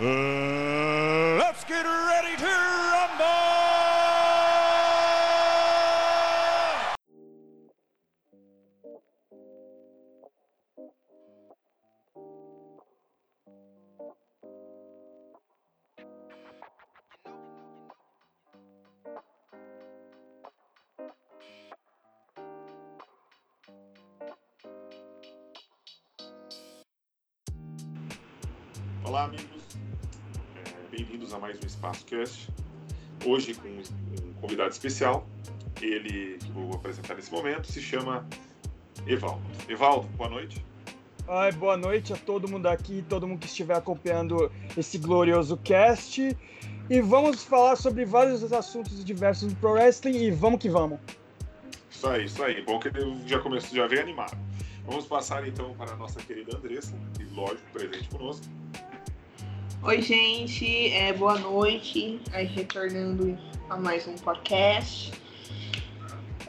Uh, Bem-vindos a mais um Espaço Cast. Hoje com um convidado especial. Ele que vou apresentar nesse momento se chama Evaldo. Evaldo, boa noite. Ai, boa noite a todo mundo aqui, todo mundo que estiver acompanhando esse glorioso cast. E vamos falar sobre vários assuntos diversos do Pro Wrestling e vamos que vamos. Isso aí, isso aí. Bom que já começou, já veio animado. Vamos passar então para a nossa querida Andressa, que lógico, presente conosco. Oi, gente, é, boa noite. Aí, retornando a mais um podcast.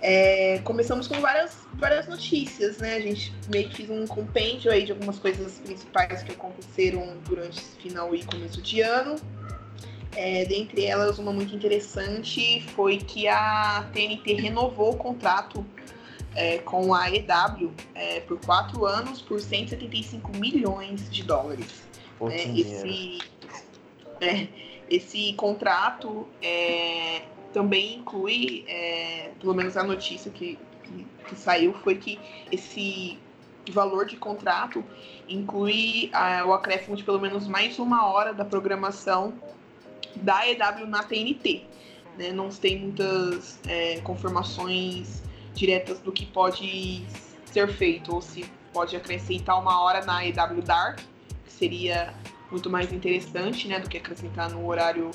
É, começamos com várias, várias notícias, né? A gente meio que fez um compêndio aí de algumas coisas principais que aconteceram durante esse final e começo de ano. É, dentre elas, uma muito interessante foi que a TNT renovou o contrato é, com a EW é, por quatro anos por 175 milhões de dólares. Né? esse, é, esse contrato é, também inclui, é, pelo menos a notícia que, que, que saiu foi que esse valor de contrato inclui ah, o acréscimo de pelo menos mais uma hora da programação da EW na TNT. Né? Não tem muitas é, confirmações diretas do que pode ser feito, ou se pode acrescentar uma hora na EW Dark, seria muito mais interessante né, do que acrescentar no horário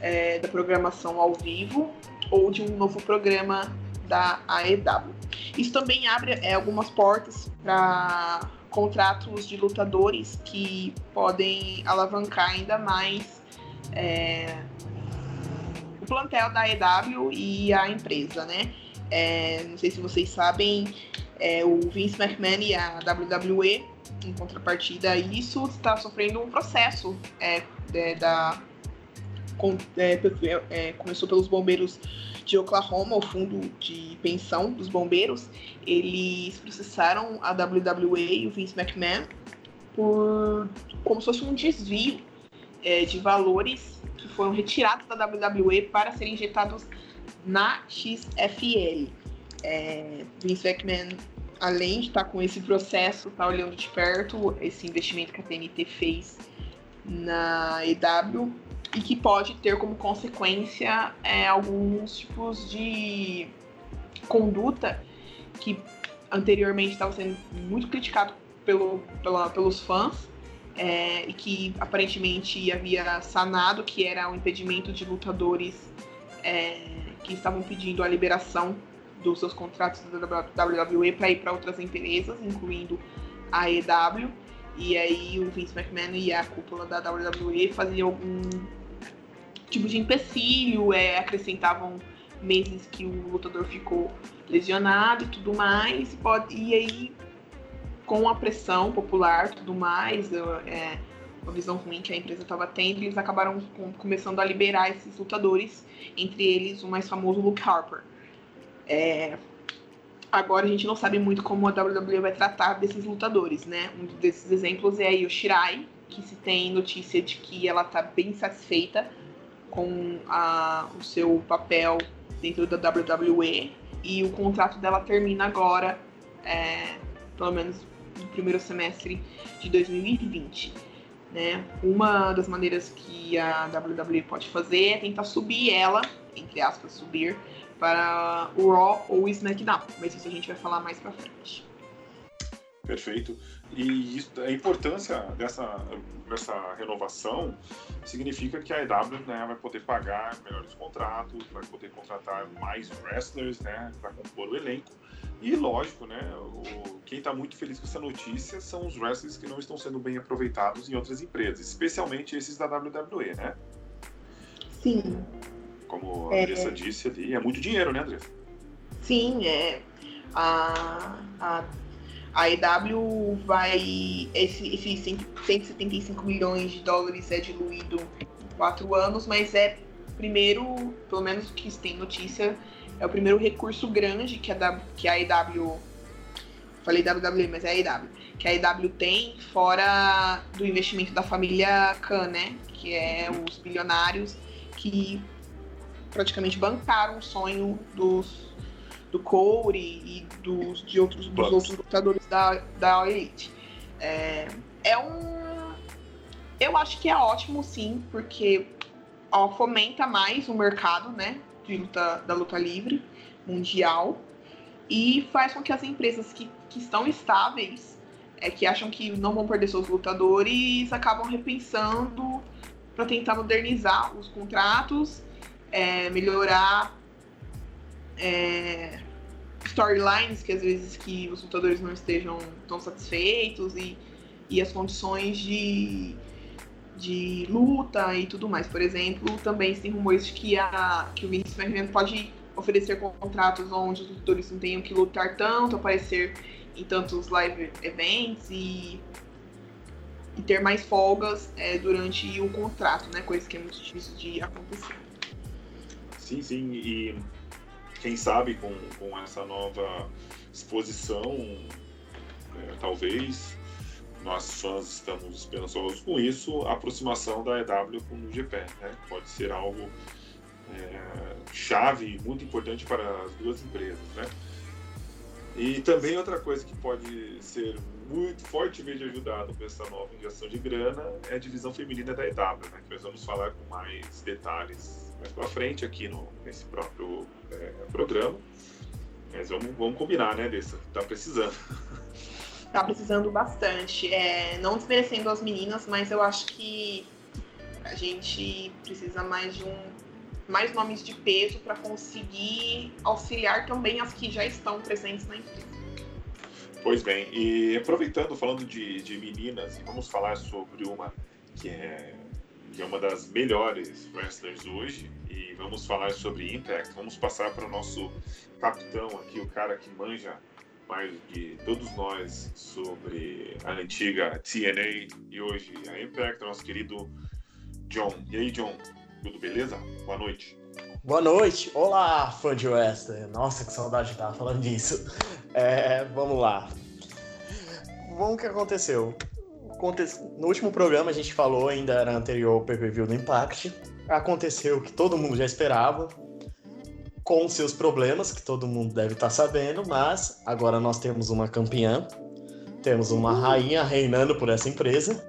é, da programação ao vivo, ou de um novo programa da AEW. Isso também abre é, algumas portas para contratos de lutadores que podem alavancar ainda mais é, o plantel da EW e a empresa, né? É, não sei se vocês sabem, é, o Vince McMahon e a WWE, em contrapartida isso, está sofrendo um processo é, é, da com- é, é, começou pelos bombeiros de Oklahoma, o fundo de pensão dos bombeiros. Eles processaram a WWE e o Vince McMahon por como se fosse um desvio é, de valores que foram retirados da WWE para serem injetados na XFL. É, Vince McMahon, além de estar com esse processo, está olhando de perto esse investimento que a TNT fez na EW e que pode ter como consequência é, alguns tipos de conduta que anteriormente estava sendo muito criticado pelo, pela- pelos fãs é, e que aparentemente havia sanado, que era o impedimento de lutadores é, que estavam pedindo a liberação dos seus contratos da WWE para ir para outras empresas, incluindo a EW. E aí o Vince McMahon e a cúpula da WWE faziam algum tipo de empecilho, é, acrescentavam meses que o lutador ficou lesionado e tudo mais. E, pode, e aí, com a pressão popular tudo mais, é, uma visão ruim que a empresa estava tendo, eles acabaram com- começando a liberar esses lutadores, entre eles o mais famoso Luke Harper. É, agora a gente não sabe muito como a WWE vai tratar desses lutadores, né? Um desses exemplos é a Io Shirai, que se tem notícia de que ela tá bem satisfeita com a- o seu papel dentro da WWE e o contrato dela termina agora, é, pelo menos no primeiro semestre de 2020. Né? Uma das maneiras que a WWE pode fazer é tentar subir ela, entre aspas, subir, para o Raw ou o SmackDown. Mas isso a gente vai falar mais pra frente. Perfeito. E isso- a importância dessa, dessa renovação significa que a EW né, vai poder pagar melhores contratos, vai poder contratar mais wrestlers né, para compor o elenco. E lógico, né, o, quem está muito feliz com essa notícia são os wrestlers que não estão sendo bem aproveitados em outras empresas, especialmente esses da WWE, né? Sim, Como a É. Andressa disse ali, é muito dinheiro, né, Andressa? sim, é. A, a, A EW vai. Esse, esse 175 milhões de dólares é diluído em quatro anos, mas é primeiro, pelo menos que tem notícia, é o primeiro recurso grande que a, que a EW. Falei WWE, mas é a EW. Que a EW tem, fora do investimento da família Khan, né? Que é os bilionários que praticamente bancaram o sonho dos do Corey e dos, de outros, dos outros lutadores da, da Elite. É, é um. Eu acho que é ótimo, sim, porque ó, fomenta mais o mercado né, de luta, da luta livre mundial e faz com que as empresas que, que estão estáveis, é, que acham que não vão perder seus lutadores, acabam repensando para tentar modernizar os contratos, é, melhorar é, storylines que às vezes que os lutadores não estejam tão satisfeitos e, e as condições de, de luta e tudo mais. Por exemplo, também tem rumores de que, a, que o Vince McMahon pode oferecer contratos onde os lutadores não tenham que lutar tanto, aparecer em tantos live events e, e ter mais folgas é, durante o contrato, né? Coisa que é muito difícil de acontecer. Sim, sim, e quem sabe com, com essa nova exposição, é, talvez nós fãs estamos esperançosos com isso, a aproximação da EW com o GP, né? Pode ser algo é, chave, muito importante para as duas empresas, né? E também outra coisa que pode ser muito fortemente ajudado com essa nova injeção de grana é a divisão feminina da EW, né? Que nós vamos falar com mais detalhes mais para frente aqui no, nesse próprio é, programa. Mas vamos, vamos combinar, né, Dessa? Tá precisando. Tá precisando bastante. É, não desmerecendo as meninas, mas eu acho que a gente precisa mais de um mais nomes de peso para conseguir auxiliar também as que já estão presentes na empresa. Pois bem, e aproveitando, falando de, de meninas, vamos falar sobre uma que é que é uma das melhores wrestlers hoje, e vamos falar sobre Impact. Vamos passar para o nosso capitão aqui, o cara que manja mais de todos nós sobre a antiga TNA e hoje a Impact, nosso querido John. E aí, John, tudo beleza? Boa noite. Boa noite, olá, fã de wrestling. Nossa, que saudade de estar falando disso. É, vamos lá. Vamos o que aconteceu no último programa a gente falou, ainda era anterior ao PPV do Impact. Aconteceu o que todo mundo já esperava, com seus problemas, que todo mundo deve estar tá sabendo, mas agora nós temos uma campeã, temos uma rainha reinando por essa empresa.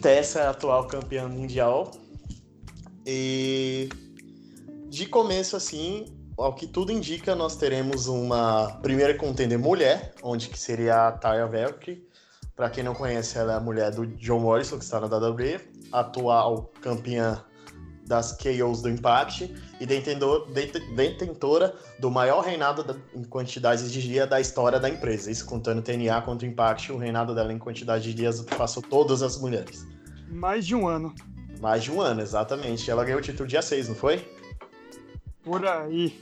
Tessa é a atual campeã mundial. E de começo, assim, ao que tudo indica, nós teremos uma primeira contender mulher, onde que seria a Taya Valkyrie, para quem não conhece, ela é a mulher do John Morrison, que está na WWE, atual campeã das KOs do Impact e detentora do maior reinado em quantidade de dias da história da empresa. Isso contando TNA contra o Impact, o reinado dela em quantidade de dias passou todas as mulheres. Mais de um ano. Mais de um ano, exatamente. Ela ganhou o título dia 6, não foi? Por aí.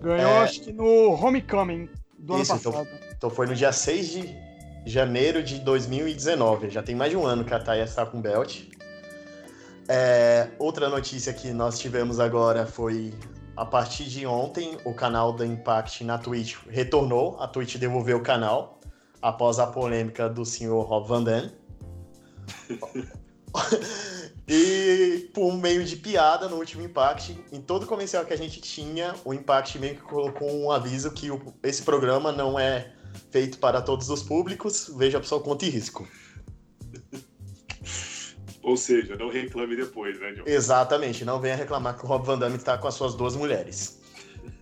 Ganhou, é... acho que no Homecoming do Isso, ano então passado. Então, então foi no dia 6 de janeiro de 2019. Já tem mais de um ano que a Taya está com belt. É, outra notícia que nós tivemos agora foi a partir de ontem o canal da Impact na Twitch retornou. A Twitch devolveu o canal após a polêmica do senhor Rob Van Dam. e por meio de piada no último Impact, em todo comercial que a gente tinha, o Impact meio que colocou um aviso que o, esse programa não é feito para todos os públicos, veja só conta e risco. Ou seja, não reclame depois, né, John? Exatamente, não venha reclamar que o Rob Van Damme está com as suas duas mulheres.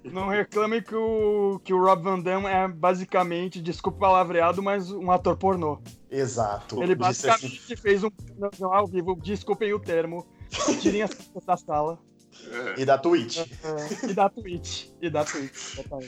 Não reclame que o, que o Rob Van Damme é basicamente, desculpa o palavreado, mas um ator pornô. Exato. Ele basicamente assim... fez um ao vivo, desculpem o termo, tirem as da sala. É. E da Twitch. É, e da Twitch. E da Twitch, então,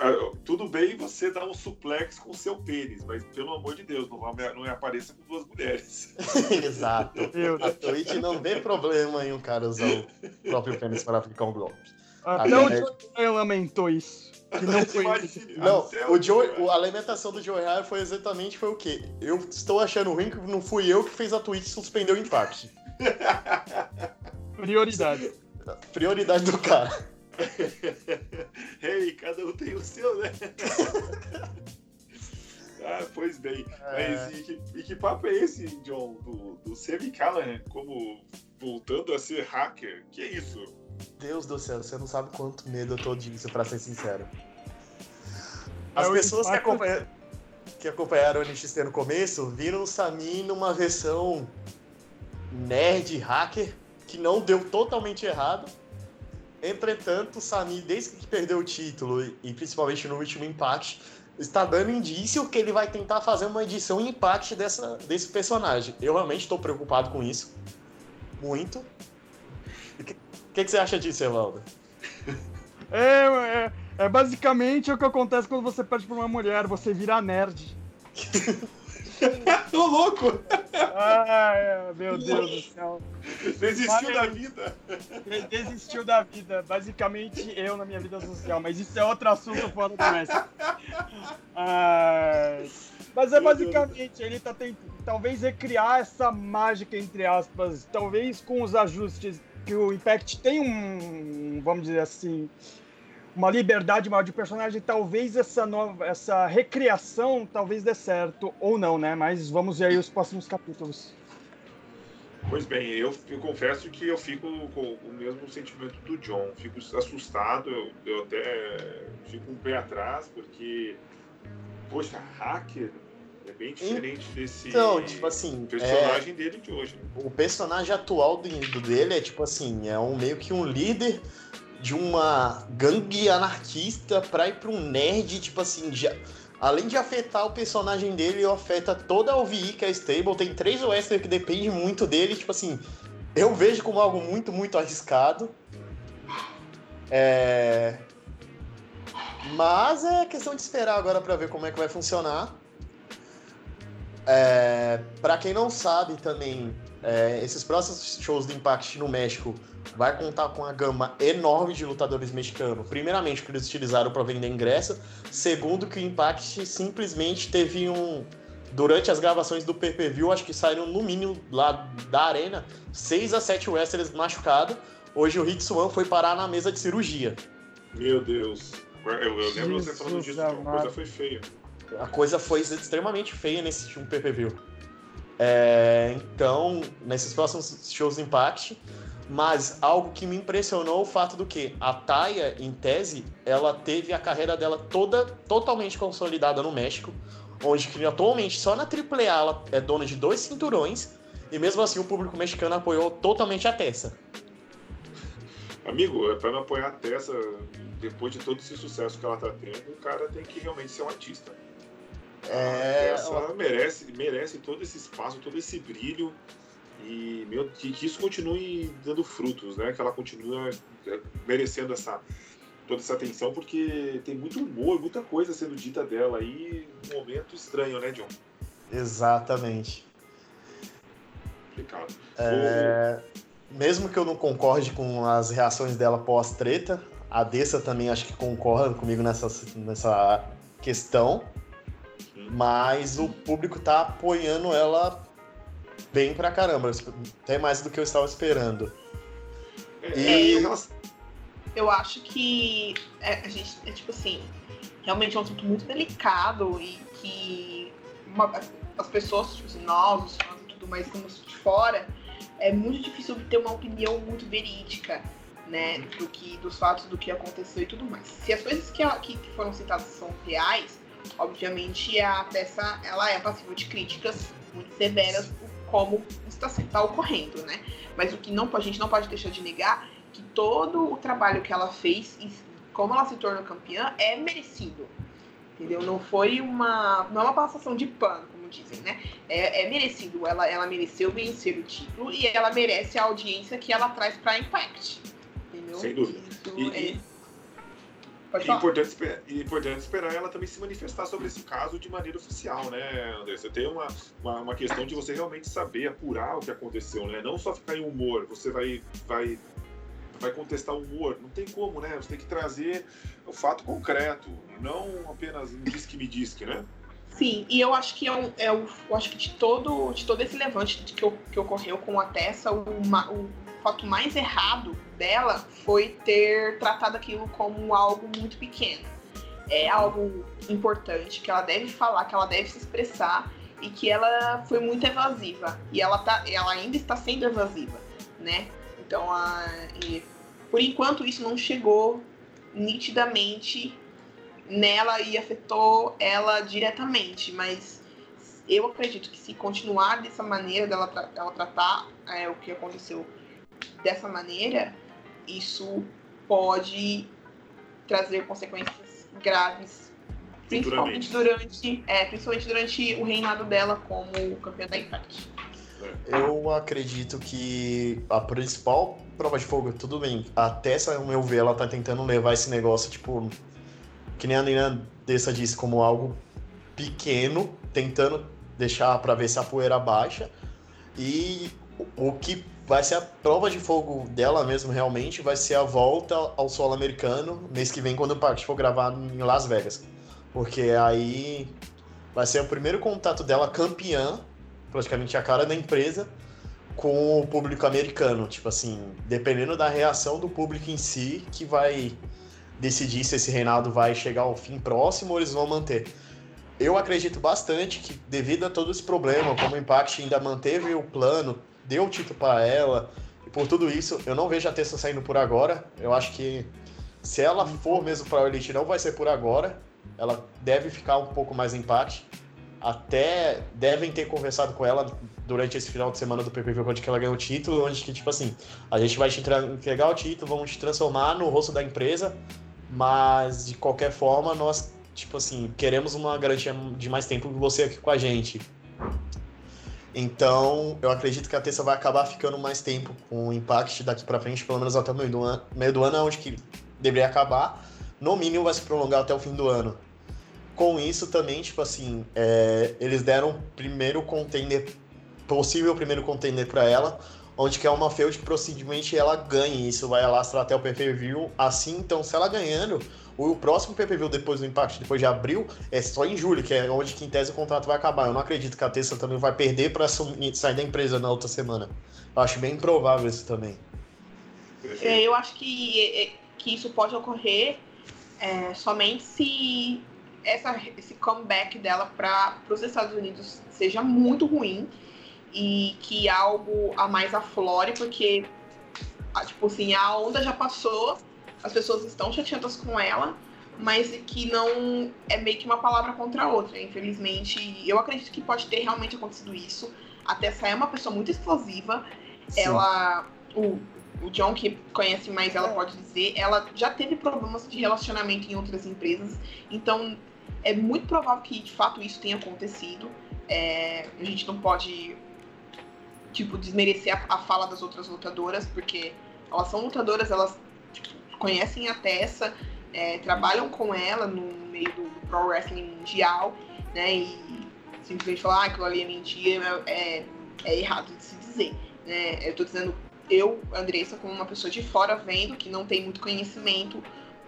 ah, Tudo bem você dar um suplex com seu pênis, mas pelo amor de Deus, não, não apareça com duas mulheres. Exato. A Twitch não vê problema em um cara usar o próprio pênis para aplicar um golpe. Até o Jordan lamentou isso. Que não foi Imagine, Não, o Joe, o- a alimentação do Joe Hart foi exatamente foi o quê? Eu estou achando ruim que não fui eu que fez a Twitch suspender o Impact. prioridade. Prioridade do cara. Ei, cada um tem o seu, né? ah, pois bem. É. Mas e que, e que papo é esse, John, do, do Sammy Callahan como voltando a ser hacker? Que é isso? Deus do céu, você não sabe quanto medo eu tô disso, pra ser sincero. As É, pessoas que, impacto- acompanha- que acompanharam o NXT no começo viram o Sami numa versão nerd hacker que não deu totalmente errado. Entretanto, o Sami, desde que perdeu o título e, principalmente no último Impact, está dando indício que ele vai tentar fazer uma edição Impact dessa, desse personagem. Eu realmente estou preocupado com isso. Muito. O que, que, que você acha disso, Evaldo? É, é, é basicamente o que acontece quando você perde pra uma mulher, você vira nerd. Tô louco! Ai, meu Deus do céu. Desistiu Valeu. da vida. Desistiu da vida. Basicamente, eu na minha vida social. Mas isso é outro assunto fora do. Ai, Mas é basicamente, ele tá tentando talvez recriar essa mágica, entre aspas, talvez com os ajustes que o Impact tem um, vamos dizer assim, uma liberdade maior de personagem, talvez essa nova, essa recriação talvez dê certo ou não, né? Mas vamos ver aí os próximos capítulos. Pois bem, eu, eu confesso que eu fico com o mesmo sentimento do John. Fico assustado, eu, eu até fico um pé atrás, porque, poxa, hacker é bem diferente desse Então, tipo assim, personagem dele de hoje. né? o personagem atual do dele é tipo assim, é um meio que um líder de uma gangue anarquista pra ir pra um nerd, tipo assim, já, além de afetar o personagem dele, afeta toda a OVI que é stable, tem três Western que depende muito dele, tipo assim, eu vejo como algo muito, muito arriscado. É... Mas é questão de esperar agora pra ver como é que vai funcionar. É, para quem não sabe também, é, esses próximos shows do Impact no México vai contar com uma gama enorme de lutadores mexicanos. Primeiramente, que eles utilizaram para vender ingresso. Segundo, que o Impact simplesmente teve um. Durante as gravações do PPV, acho que saíram no mínimo lá da arena 6 a 7 wrestlers machucados. Hoje o Hitsuan foi parar na mesa de cirurgia. Meu Deus. Eu, eu lembro você falando Jesus disso, amado. coisa foi feia. A coisa foi extremamente feia nesse último PPV. É, então, nesses próximos shows do Impact, mas algo que me impressionou o fato do que a Taya, em tese, ela teve a carreira dela toda totalmente consolidada no México, onde atualmente só na AAA ela é dona de dois cinturões, e mesmo assim o público mexicano apoiou totalmente a Tessa. Amigo, é pra não apoiar a Tessa, depois de todo esse sucesso que ela tá tendo, o cara tem que realmente ser um artista. É, Essa merece, merece todo esse espaço, todo esse brilho e meu, que, que isso continue dando frutos, né? Que ela continue é, merecendo essa toda essa atenção, porque tem muito humor, muita coisa sendo dita dela aí, um momento estranho, né, John? Exatamente. Complicado. É, mesmo que eu não concorde com as reações dela pós-treta, a Dessa também acho que concorda comigo nessa, nessa questão. Mas o público tá apoiando ela bem pra caramba, até mais do que eu estava esperando. E- é, Eu acho que é, a gente é tipo assim, realmente é um assunto muito delicado e que uma- as pessoas, tipo assim, nós, os fãs e tudo mais, estamos de fora, é muito difícil obter uma opinião muito verídica, né, do que, dos fatos do que aconteceu e tudo mais. Se as coisas que, que foram citadas são reais, obviamente a peça ela é passível de críticas muito severas por como está, está ocorrendo, né? Mas o que não, a gente não pode deixar de negar que todo o trabalho que ela fez e como ela se tornou campeã é merecido. Entendeu? Não foi uma. Não é uma passação de pano, como dizem, né? É, é merecido. Ela, ela mereceu vencer o título e ela merece a audiência que ela traz pra Impact. Entendeu? Sem dúvida. Isso E- é- e- Pode É falar. importante, é importante esperar ela também se manifestar sobre esse caso de maneira oficial, né, André? Você tem uma, uma, uma questão de você realmente saber, apurar o que aconteceu, né? Não só ficar em humor, você vai, vai, vai contestar o humor. Não tem como, né? Você tem que trazer o fato concreto, não apenas um disque me disque, né? Sim, e eu acho que é, é o, eu acho que de todo, de todo esse levante que, que ocorreu com a Tessa, o, o fato mais errado dela foi ter tratado aquilo como algo muito pequeno. É algo importante que ela deve falar, que ela deve se expressar e que ela foi muito evasiva e ela tá, ela ainda está sendo evasiva, né? Então, a, e, por enquanto isso não chegou nitidamente nela e afetou ela diretamente, mas eu acredito que se continuar dessa maneira dela, ela tratar é, o que aconteceu dessa maneira, isso pode trazer consequências graves, principalmente durante, é, principalmente durante o reinado dela como campeã da Impact. Eu acredito que a principal prova de fogo, tudo bem, até essa, meu ver, ela tá tentando levar esse negócio, tipo, que nem a Nina Dessa disse, como algo pequeno, tentando deixar para ver se a poeira baixa. E o que vai ser a prova de fogo dela mesmo, realmente, vai ser a volta ao solo americano mês que vem, quando o parque for gravado em Las Vegas. Porque aí vai ser o primeiro contato dela campeã, praticamente a cara da empresa, com o público americano. Tipo assim, dependendo da reação do público em si, que vai decidir se esse reinado vai chegar ao fim próximo ou eles vão manter. Eu acredito bastante que, devido a todo esse problema, como o Impact ainda manteve o plano, deu o título para ela, e por tudo isso, eu não vejo a Tessa saindo por agora. Eu acho que se ela for mesmo para a Elite, não vai ser por agora. Ela deve ficar um pouco mais em Impact. Até devem ter conversado com ela durante esse final de semana do PPV, onde que ela ganhou o título, onde que, tipo assim, a gente vai te entregar o título, vamos te transformar no rosto da empresa, mas, de qualquer forma, nós, tipo assim, queremos uma garantia de mais tempo que você aqui com a gente. Então, eu acredito que a Tessa vai acabar ficando mais tempo com o Impact daqui para frente, pelo menos até o meio do ano, meio do ano onde que deveria acabar. No mínimo, vai se prolongar até o fim do ano. Com isso também, tipo assim, é, eles deram primeiro contender, possível primeiro contender para ela, onde que é uma feud possivelmente ela ganhe. Isso vai alastrar até o PPV. Assim, então, se ela ganhando, o próximo PPV depois do Impact, depois de abril, é só em julho, que é onde que em tese o contrato vai acabar. Eu não acredito que a Tessa também vai perder para sair da empresa na outra semana. Eu acho bem improvável isso também. É, eu acho que, é, que isso pode ocorrer é, somente se essa, esse comeback dela para os Estados Unidos seja muito ruim e que algo a mais aflore, porque, tipo assim, a onda já passou, as pessoas estão chateadas com ela, mas que não é meio que uma palavra contra a outra. Infelizmente, eu acredito que pode ter realmente acontecido isso. A Tessa é uma pessoa muito explosiva. Sim. Ela. O, o John, que conhece mais ela, pode dizer, ela já teve problemas de relacionamento em outras empresas. Então, é muito provável que de fato isso tenha acontecido. É, a gente não pode tipo, desmerecer a, a, fala das outras lutadoras, porque elas são lutadoras, elas tipo, conhecem a Tessa, é, trabalham com ela no meio do, Pro Wrestling Mundial, né? E simplesmente falar ah, aquilo ali é mentira é, é errado de se dizer. Né? Eu tô dizendo, eu, Andressa, como uma pessoa de fora vendo, que não tem muito conhecimento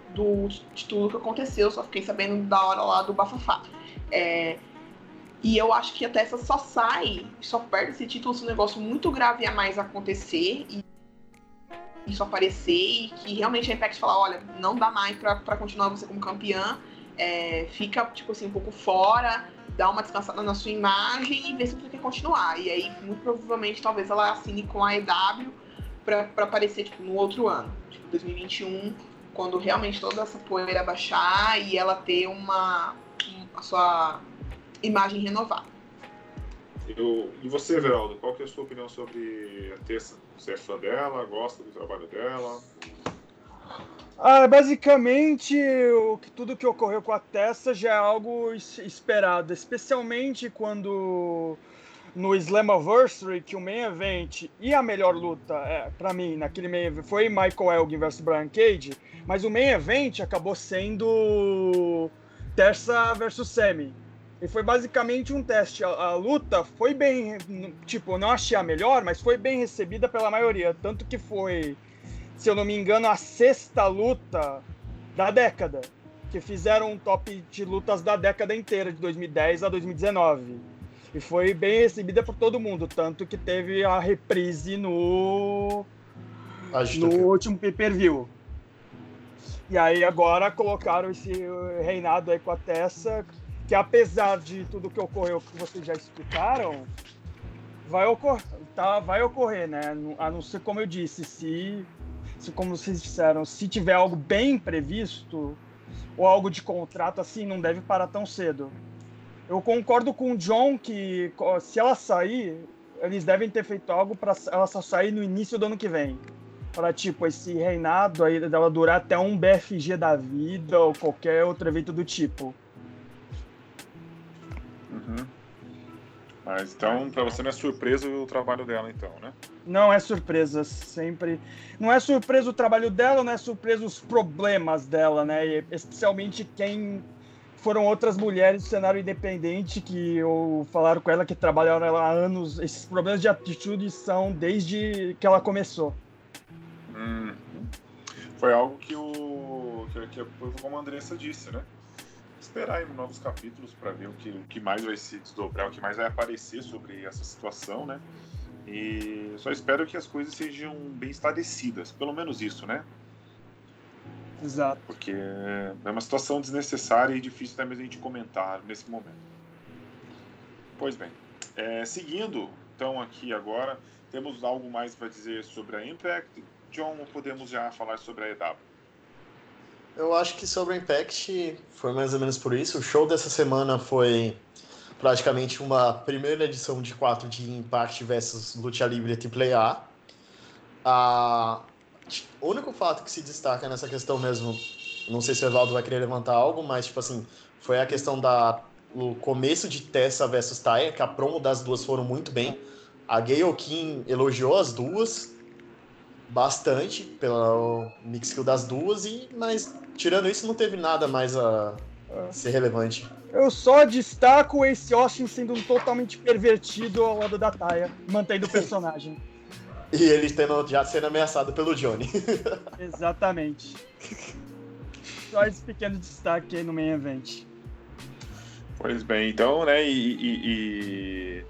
do, de tudo que aconteceu, só fiquei sabendo da hora lá do bafafá. É, e eu acho que a Tessa só sai, só perde esse título se um negócio muito grave a mais acontecer e isso aparecer e que realmente a Impact falar, olha, não dá mais para continuar você como campeã, é, fica, tipo assim, um pouco fora, dá uma descansada na sua imagem e vê se você quer continuar. E aí, muito provavelmente, talvez ela assine com a EW para aparecer, tipo, no outro ano, tipo, 2021, quando realmente toda essa poeira baixar e ela ter uma, a sua imagem renovada. Eu, e você, Veraldo, qual que é a sua opinião sobre a Tessa? Você é fã dela? Gosta do trabalho dela? Ah, basicamente, o, tudo que ocorreu com a Tessa já é algo esperado, especialmente quando no Slammiversary, que o main event e a melhor luta, é, para mim, naquele main event, foi Michael Elgin versus Brian Cage, mas o main event acabou sendo Tessa versus Semi. E foi basicamente um teste. A, a, luta foi bem. Tipo, não achei a melhor, mas foi bem recebida pela maioria. Tanto que foi se eu não me engano, a sexta luta da década. Que fizeram um top de lutas da década inteira, de 2010 a 2019. E foi bem recebida por todo mundo, tanto que teve a reprise no, no último pay-per-view. E aí agora colocaram esse reinado aí com a Tessa, que apesar de tudo que ocorreu que vocês já explicaram, vai ocorrer, tá, vai ocorrer, né? A não ser como eu disse, se, se como vocês disseram, se tiver algo bem previsto ou algo de contrato assim, não deve parar tão cedo. Eu concordo com o John que se ela sair, eles devem ter feito algo para ela só sair no início do ano que vem. Para, tipo, esse reinado aí dela durar até um BFG da vida ou qualquer outro evento do tipo. Uhum. Mas então, para você não é surpresa o trabalho dela, então, né? Não é surpresa, sempre. Não é surpresa o trabalho dela, não é surpresa os problemas dela, né? Especialmente quem foram outras mulheres do cenário independente que eu falaram com ela que trabalharam há anos. Esses problemas de atitude são desde que ela começou. Hum. Foi algo que o que, que como a Andressa disse, né? Esperar aí novos capítulos para ver o que, o que mais vai se desdobrar, o que mais vai aparecer sobre essa situação, né? E só espero que as coisas sejam bem esclarecidas, pelo menos isso, né? Exato. Porque é uma situação desnecessária e difícil até mesmo a gente comentar nesse momento. Pois bem, é, seguindo, então aqui agora, temos algo mais para dizer sobre a Impact. John, podemos já falar sobre a EW? Eu acho que sobre o Impact foi mais ou menos por isso. O show dessa semana foi praticamente uma primeira edição de quatro de Impact versus Lucha Libre AAA. A... O único fato que se destaca nessa questão mesmo, não sei se o Evaldo vai querer levantar algo, mas tipo assim, foi a questão da o começo de Tessa versus Taya, que a promo das duas foram muito bem. A Gayle Kim elogiou as duas bastante pelo mix skill das duas, e mas tirando isso, não teve nada mais a, ser relevante. Eu só destaco esse Austin sendo totalmente pervertido ao lado da Taya, mantendo o personagem. e ele tendo, já sendo ameaçado pelo Johnny. Exatamente. Só esse pequeno destaque aí no main event. Pois bem, então, né, e, e, e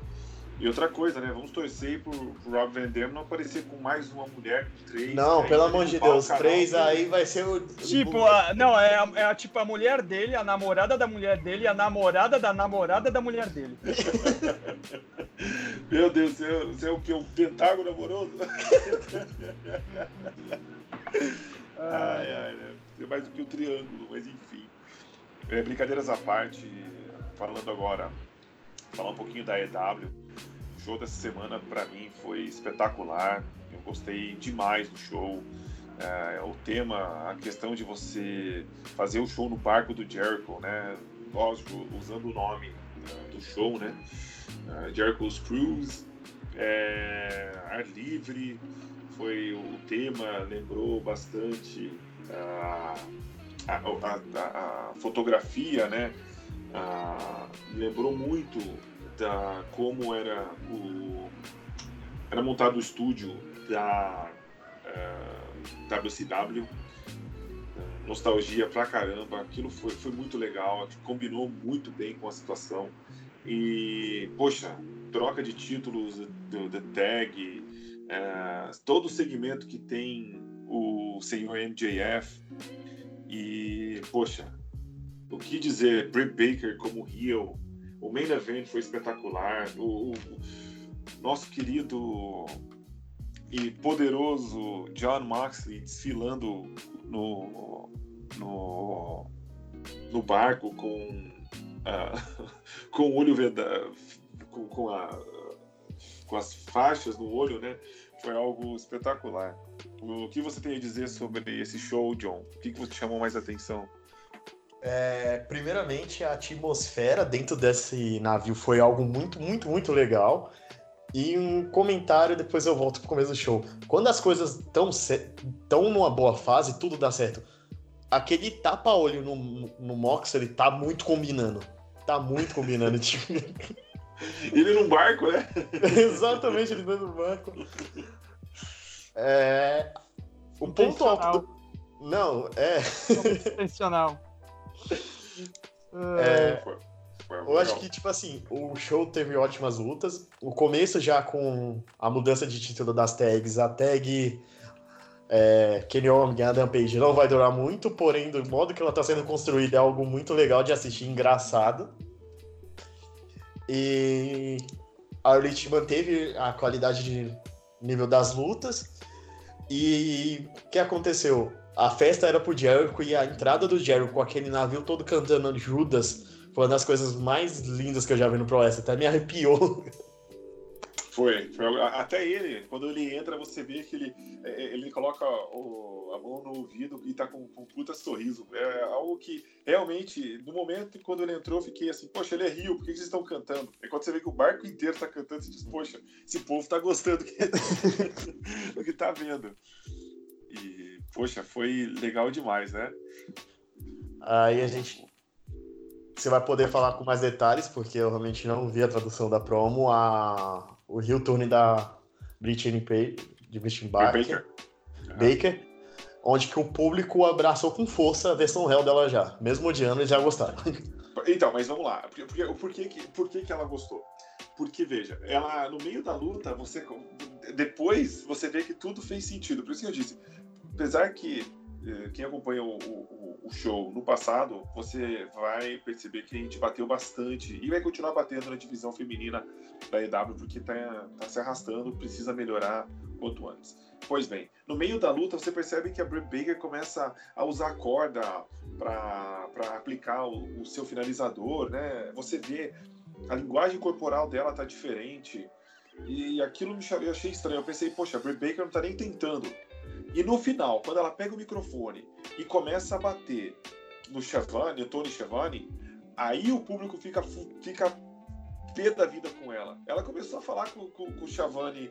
e outra coisa, né? Vamos torcer pro, pro Rob Van Dam não aparecer com mais uma mulher de três. Não, pelo amor de Deus, três aí vai ser o. Tipo, a, não, é, a, é a, tipo a mulher dele, a namorada da mulher dele, a namorada da namorada da mulher dele. Meu Deus, você é, você é o que? Um pentágono amoroso? ai, ai, né? É mais do que o um triângulo, mas enfim. É, brincadeiras à parte, falando agora, falar um pouquinho da EW show dessa semana para mim foi espetacular. Eu gostei demais do show. É, o tema, a questão de você fazer o show no Parque do Jericho, né? Lógico, usando o nome uh, do show, né? Uh, Jericho's Cruise, é, ar livre, foi o tema, lembrou bastante uh, a, a, a, fotografia, né? lembrou muito da como era o era montado o estúdio da uh, eh, WCW nostalgia pra caramba aquilo foi, foi muito legal combinou muito bem com a situação. E poxa troca de títulos do, do tag uh, todo o segmento que tem o senhor MJF e poxa o que dizer Britt Baker como heel o main event foi espetacular. O, o nosso querido e poderoso John Moxley desfilando no, no, no barco com, uh, com o olho com, com, a, com as faixas no olho, né? Foi algo espetacular. O que você tem a dizer sobre esse show, John? O que, que você chamou mais atenção? É, primeiramente, a atmosfera dentro desse navio foi algo muito, muito, muito legal. E um comentário, depois eu volto pro começo do show. Quando as coisas estão tão numa boa fase, tudo dá certo. Aquele tapa-olho no, no Mox, ele tá muito combinando. Tá muito combinando. tipo... Ele num barco, né? Exatamente, ele tá no barco. É... O ponto alto do. Não, é. Intencional. É, Foi, foi Eu acho que, tipo assim, o show teve ótimas lutas. O começo já com a mudança de título das tags, a tag é, Kenny Omega e Adam Page não vai durar muito, porém, do modo que ela tá sendo construída é algo muito legal de assistir, engraçado. E a Elite manteve a qualidade de nível das lutas. E o que aconteceu? A festa era pro Jericho e a entrada do Jericho com aquele navio todo cantando Judas foi uma das coisas mais lindas que eu já vi no Pro Wrestling. Até me arrepiou. Foi, foi. Até ele, quando ele entra, você vê que ele, é, ele coloca o- a mão no ouvido e tá com, com um puta sorriso. É algo que realmente, no momento quando ele entrou, eu fiquei assim, poxa, ele é Rio, por que vocês estão cantando? É quando você vê que o barco inteiro tá cantando, você diz, poxa, esse povo tá gostando do que, do que tá vendo. E, poxa, foi legal demais, né? Aí a gente. Você vai poder falar com mais detalhes, porque eu realmente não vi a tradução da promo. A... O Rio Turn da Brittany Page, de Brittany Baker, Baker. Baker, onde que o público abraçou com força a versão réu dela já. Mesmo odiando, eles já gostaram. Então, mas vamos lá. Por, por, por, que, que- por que, que ela gostou? Porque, veja, ela no meio da luta, você depois você vê que tudo fez sentido. Por isso que eu disse, apesar que eh, quem acompanha o, o- o show no passado, você vai perceber que a gente bateu bastante e vai continuar batendo na divisão feminina da EW, porque tá, tá se arrastando, precisa melhorar quanto antes. Pois bem, no meio da luta você percebe que a Britt Baker começa a usar a corda para aplicar o, o seu finalizador, né? Você vê a linguagem corporal dela tá diferente. E aquilo me eu achei estranho. Eu pensei, poxa, a Britt Baker não tá nem tentando. E no final, quando ela pega o microfone e começa a bater no Schiavone, no Tony Schiavone, aí o público fica, fica pé da vida com ela. Ela começou a falar com, com, com o Schiavone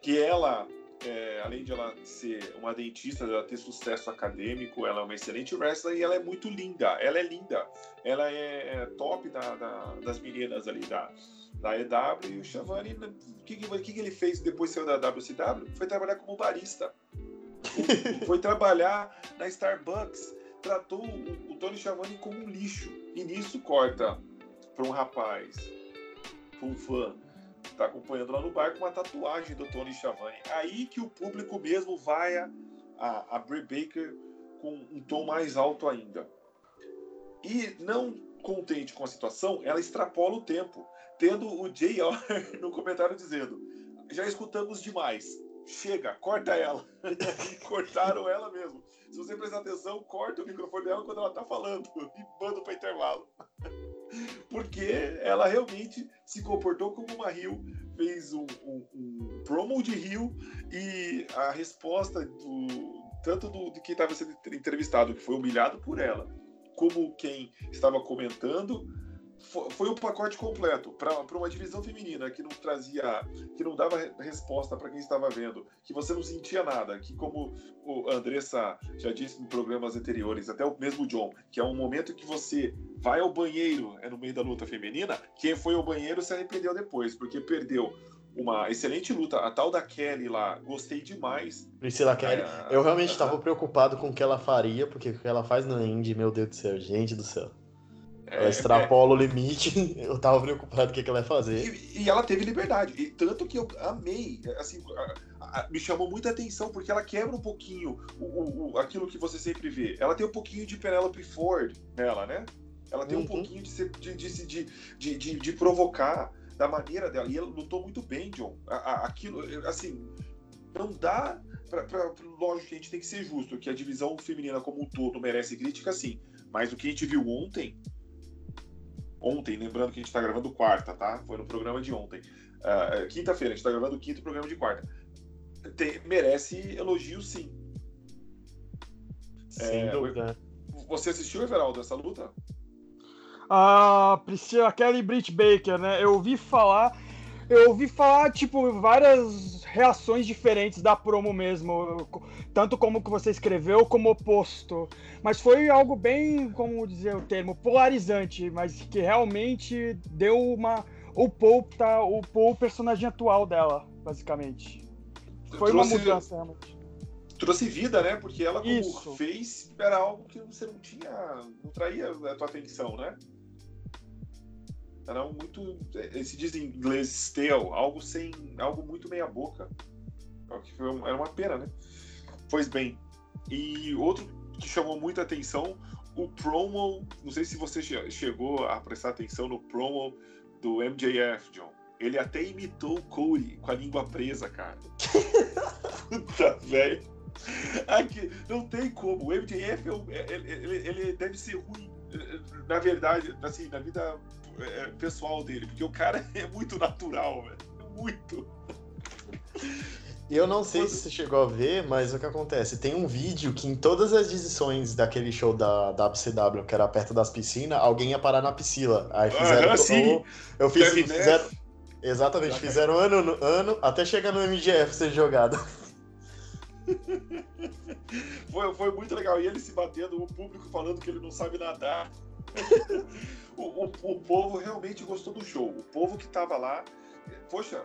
que ela, é, além de ela ser uma dentista, ela ter sucesso acadêmico, ela é uma excelente wrestler e ela é muito linda. Ela é linda. Ela é top da- da- das meninas ali da, da EW e o Schiavone, o que, que, que ele fez depois de saiu da WCW? Foi trabalhar como barista. Foi trabalhar na Starbucks. Tratou o, Tony Schiavone como um lixo. E nisso corta para um rapaz, para um fã, tá acompanhando lá no bar com uma tatuagem do Tony Schiavone. Aí que o público mesmo vai a, a, a Brie Baker com um tom mais alto ainda. E não contente com a situação, ela extrapola o tempo, tendo o JR no comentário dizendo: já escutamos demais. Chega, corta ela. cortaram ela mesmo. Se você prestar atenção, corta o microfone dela quando ela tá falando e manda para intervalo. Porque ela realmente se comportou como uma Rio, fez um, um- um promo de Rio e a resposta do tanto do, de quem estava sendo entrevistado, que foi humilhado por ela, como quem estava comentando, foi o pacote completo para uma divisão feminina que não trazia, que não dava re- resposta para quem estava vendo, que você não sentia nada, que como o Andressa já disse em programas anteriores, até o mesmo John, que é um momento que você vai ao banheiro é no meio da luta feminina, quem foi ao banheiro se arrependeu depois, porque perdeu uma excelente luta, a tal da Kelly lá, gostei demais. Priscila Kelly. É, Eu realmente estava preocupado com o que ela faria, porque o que ela faz na Indy, meu Deus do céu, gente do céu. Ela É, extrapola o limite, eu tava preocupado com o que que ela ia fazer. E, e ela teve liberdade. E tanto que eu amei. Assim, a- a- me chamou muita atenção, porque ela quebra um pouquinho o, o- o- aquilo que você sempre vê. Ela tem um pouquinho de Penelope Ford nela, né? Ela tem um Uhum. pouquinho de, ser- de, de, de, de, provocar da maneira dela. E ela lutou muito bem, John. A- aquilo, assim, não dá. Pra, pra- lógico que a gente tem que ser justo, que a divisão feminina como um todo merece crítica, sim. Mas o que a gente viu ontem, ontem, lembrando que a gente tá gravando quarta, tá? Foi no programa de ontem. Ah, é, Quinta-feira, a gente tá gravando o quinto programa de quarta. Tem- merece elogio, sim. Sem É, dúvida. Você assistiu, Everaldo, essa luta? A Priscila Kelly e Britt Baker, né? Eu ouvi falar. Eu ouvi falar, tipo, várias reações diferentes da promo mesmo. Tanto como que você escreveu, como oposto. Mas foi algo bem, como dizer o termo, polarizante, mas que realmente deu uma. Upou, tá, upou o personagem atual dela, basicamente. Foi uma Trouxe- mudança, realmente. trouxe vida, né? Porque ela, como Isso. fez, era algo que você não tinha. não traía a tua atenção, né? Era algo muito. eh, Se diz em inglês stale, algo sem. algo muito meia boca. É Era uma pena, né? Pois bem. E outro que chamou muita atenção, o promo. Não sei se você che- chegou a prestar atenção no promo do MJF, John. Ele até imitou o Cody com a língua presa, cara. Puta, velho. Aqui, não tem como. O MJF, é é- ele, ele- ele deve ser ruim, eh, na verdade, assim, na vida eh, pessoal dele, porque o cara é muito natural, velho. Muito. Eu não sei Quando- se você chegou a ver, mas o que acontece? Tem um vídeo que em todas as edições daquele show da, da WCW, que era perto das piscinas, alguém ia parar na piscina. Aí fizeram. Aham, sim. Eu, fiz. Fizeram, exatamente, fizeram ano, no- ano até chegar no MGF ser jogado. Foi, foi muito legal. E ele se batendo, o público falando que ele não sabe nadar. o, o, o povo realmente gostou do show. O povo que tava lá, poxa,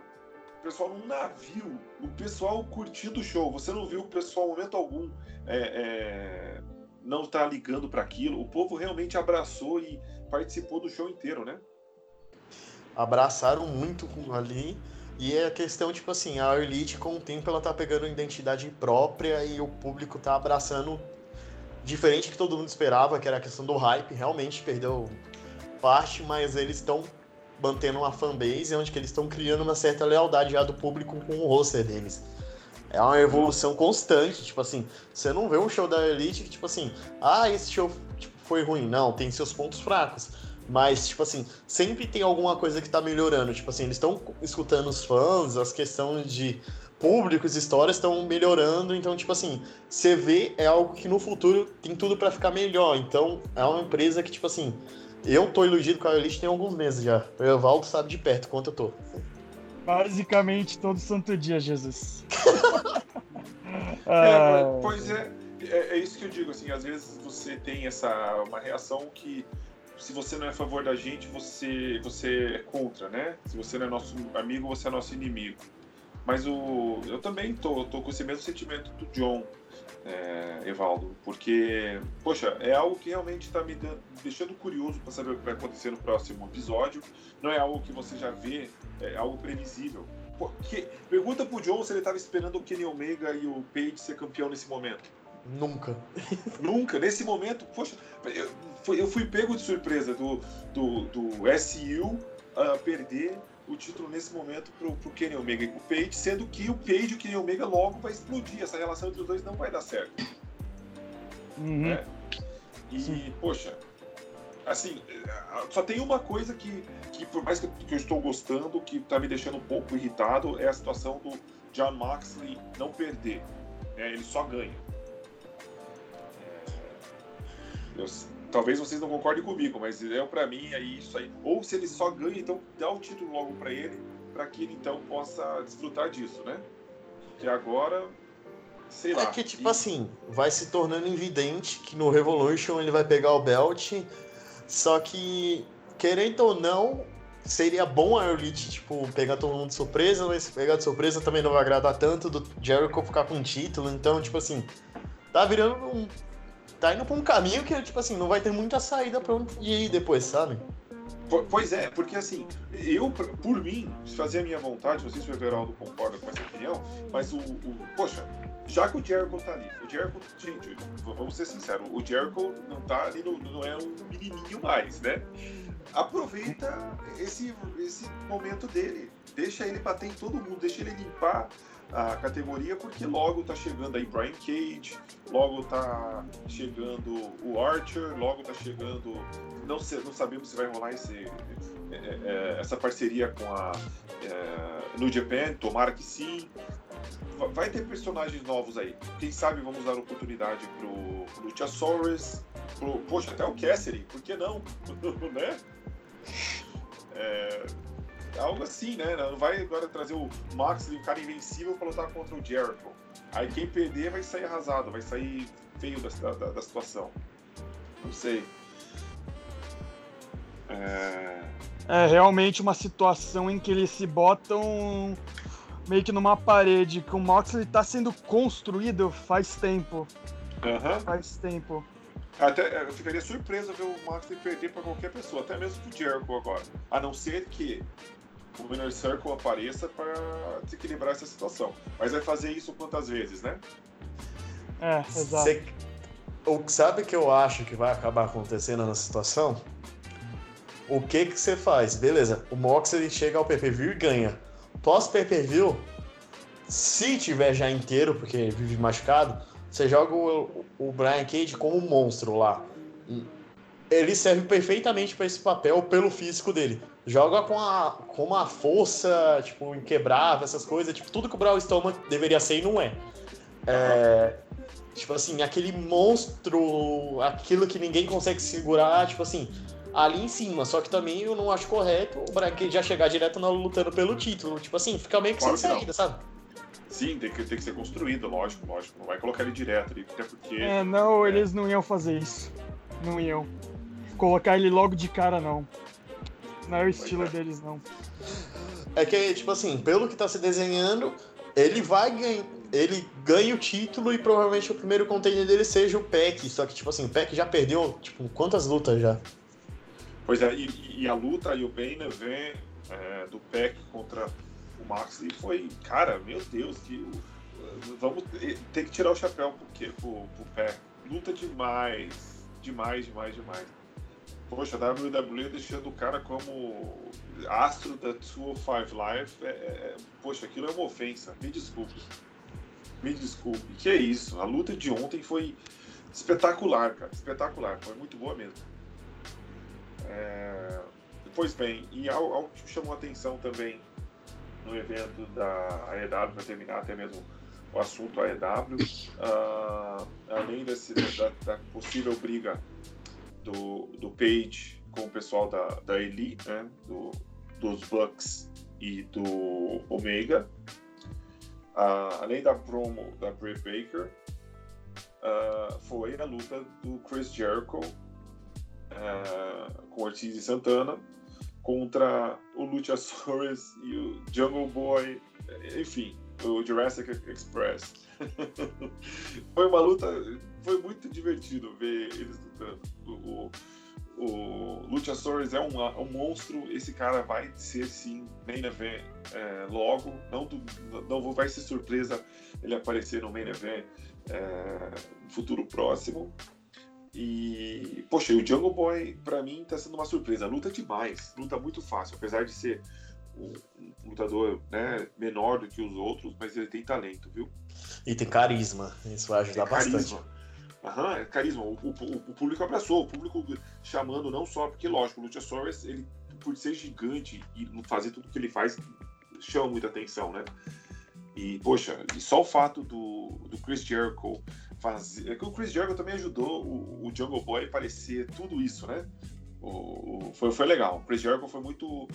o pessoal num navio, o pessoal curtindo o show. Você não viu o pessoal, momento algum, é, é, não tá ligando para aquilo. O povo realmente abraçou e participou do show inteiro, né? Abraçaram muito ali. E é a questão, tipo assim, a Elite com o tempo ela tá pegando identidade própria e o público tá abraçando diferente que todo mundo esperava, que era a questão do hype, realmente perdeu parte, mas eles estão mantendo uma fanbase onde que eles estão criando uma certa lealdade já do público com o roster deles. É uma evolução constante, tipo assim, você não vê um show da Elite que, tipo assim, ah, esse show tipo, foi ruim. Não, tem seus pontos fracos. Mas, tipo assim, sempre tem alguma coisa que tá melhorando. Tipo assim, eles estão escutando os fãs, as questões de públicos, histórias estão melhorando. Então, tipo assim, você vê é algo que no futuro tem tudo pra ficar melhor. Então, é uma empresa que, tipo assim, eu tô iludido com a Elite tem alguns meses já. O Evaldo sabe de perto quanto eu tô. Basicamente todo santo dia, Jesus. É, Ah, pois é, é, é isso que eu digo, assim, às vezes você tem essa uma reação que se você não é a favor da gente, você, você é contra, né? Se você não é nosso amigo, você é nosso inimigo. Mas o, eu também tô, tô com esse mesmo sentimento do John, é, Evaldo, porque, poxa, é algo que realmente está me dando- deixando curioso para saber o que vai acontecer no próximo episódio. Não é algo que você já vê, é algo previsível. Pô, que- pergunta pro John se ele estava esperando o Kenny Omega e o Page ser campeão nesse momento. Nunca. Nunca, nesse momento, poxa, eu, eu fui pego de surpresa do, do, do SU ah, perder o título nesse momento pro, pro Kenny Omega e pro Page, sendo que o Page e o Kenny Omega logo vai explodir. Essa relação entre os dois não vai dar certo. uhum. É. E, poxa, assim, só tem uma coisa que, que por mais que, eu estou gostando, que tá me deixando um pouco irritado, é a situação do John Moxley não perder. É, ele só ganha. Eu- talvez vocês não concordem comigo, mas eu para mim é isso aí. Ou se ele só ganha, então dá o título logo para ele, para que ele então possa desfrutar disso, né? Que agora, sei lá. É que, tipo E- assim, vai se tornando evidente que no Revolution ele vai pegar o belt, só que, querendo ou não, seria bom a Elite, tipo, pegar todo mundo de surpresa, mas se pegar de surpresa também não vai agradar tanto do Jericho ficar com o título, então, tipo assim, tá virando um... Tá indo pra um caminho que, tipo assim, não vai ter muita saída pra onde ir depois, sabe? Po- Pois é, porque assim, eu, por- mim, fazia a minha vontade, não sei se o Everaldo concorda com essa opinião, mas o, o- Poxa, já que o Jericho tá ali, o Jericho, gente, vamos ser sinceros, o Jericho não tá ali, no, não é um menininho mais, né? Aproveita esse, esse momento dele, deixa ele bater em todo mundo, deixa ele limpar a categoria, porque logo tá chegando aí Brian Cage, logo tá chegando o Archer, logo tá chegando não, não sabemos se vai rolar esse, é, é, essa parceria com a é, New Japan, tomara que sim. Va- Vai ter personagens novos aí. Quem sabe vamos dar oportunidade pro, pro Luchasaurus, pro, poxa, até o Cassidy, por que não? né? É, algo assim, né? Não vai agora trazer o Max o cara invencível pra lutar contra o Jericho. Aí quem perder vai sair arrasado, vai sair feio da, da, da situação. Não sei. É... É realmente uma situação em que eles se botam meio que numa parede que o Moxley tá sendo construído faz tempo. Aham. Faz tempo. Até eu ficaria surpreso ver o Moxley perder pra qualquer pessoa, até mesmo pro Jericho agora. A não ser que o Winner Circle apareça para desequilibrar essa situação. Mas vai fazer isso quantas vezes, né? É, exato. Cê- O sabe que eu acho que vai acabar acontecendo na situação? O que que você faz? Beleza, o Moxley chega ao PPV e ganha. Pós PPV, se tiver já inteiro, porque ele vive machucado, você joga o, o Brian Cage como um monstro lá. Ele serve perfeitamente para esse papel pelo físico dele. Joga com a, com uma força, tipo, inquebrável, essas coisas, tipo, tudo que o Braun Strowman deveria ser e não é. É, Tipo assim, aquele monstro, aquilo que ninguém consegue segurar, tipo assim, ali em cima. Só que também eu não acho correto o Brian Cage já chegar direto na lutando pelo título. Tipo assim, fica meio que Claro sem que não. saída, sabe? Sim, tem que, tem que ser construído, lógico, lógico. Não vai colocar ele direto ali, até porque. É, não, eles não iam fazer isso. Não iam. Colocar ele logo de cara, não. Não é o estilo é. deles, não. É que, tipo assim, pelo que tá se desenhando, ele vai ganhar. Ele ganha o título e provavelmente o primeiro contender dele seja o Peck. Só que, tipo assim, o Peck já perdeu, tipo, quantas lutas já? Pois é, e, e a luta e o Bane vem é, do Peck contra o Max e foi, cara, meu Deus, que o- vamos ter que tirar o chapéu porque pro, pro Peck. Luta demais, demais, demais, demais. Poxa, a WWE deixando o cara como astro da 205 Live, é, é- poxa, aquilo é uma ofensa, me desculpe. Me desculpe. Que é isso? A luta de ontem foi espetacular, cara. Espetacular. Foi muito boa mesmo. É, Pois bem, e algo, que chamou atenção também no evento da AEW, para terminar até mesmo o assunto AEW, ah, além desse, da, da possível briga do, do Page com o pessoal da, da Elite, né, do, dos Bucks e do Omega, ah, além da promo da Bray Baker, ah, foi a luta do Chris Jericho ah, com Ortiz e Santana contra o Luchasaurus e o Jungle Boy, enfim, o Jurassic Express. foi uma luta, foi muito divertido ver eles lutando. O, o, o Luchasaurus é um, um monstro, esse cara vai ser sim main event é, logo, não, não vai ser surpresa ele aparecer no main event é, no futuro próximo. E, poxa, o Jungle Boy, pra mim, tá sendo uma surpresa. Luta demais, luta muito fácil, apesar de ser um, um lutador né, menor do que os outros, mas ele tem talento, viu? E tem carisma. Isso vai ajudar Tem bastante. carisma. Aham, é carisma. O, o- o público abraçou, o público chamando não só, porque lógico, o Luchasaurus, ele, por ser gigante e fazer tudo que ele faz, chama muita atenção, né? E, poxa, e só o fato do, do Chris Jericho fazer. É que o Chris Jericho também ajudou o, o Jungle Boy a tudo isso, né? O, o- foi, foi legal. O Chris Jericho foi muito.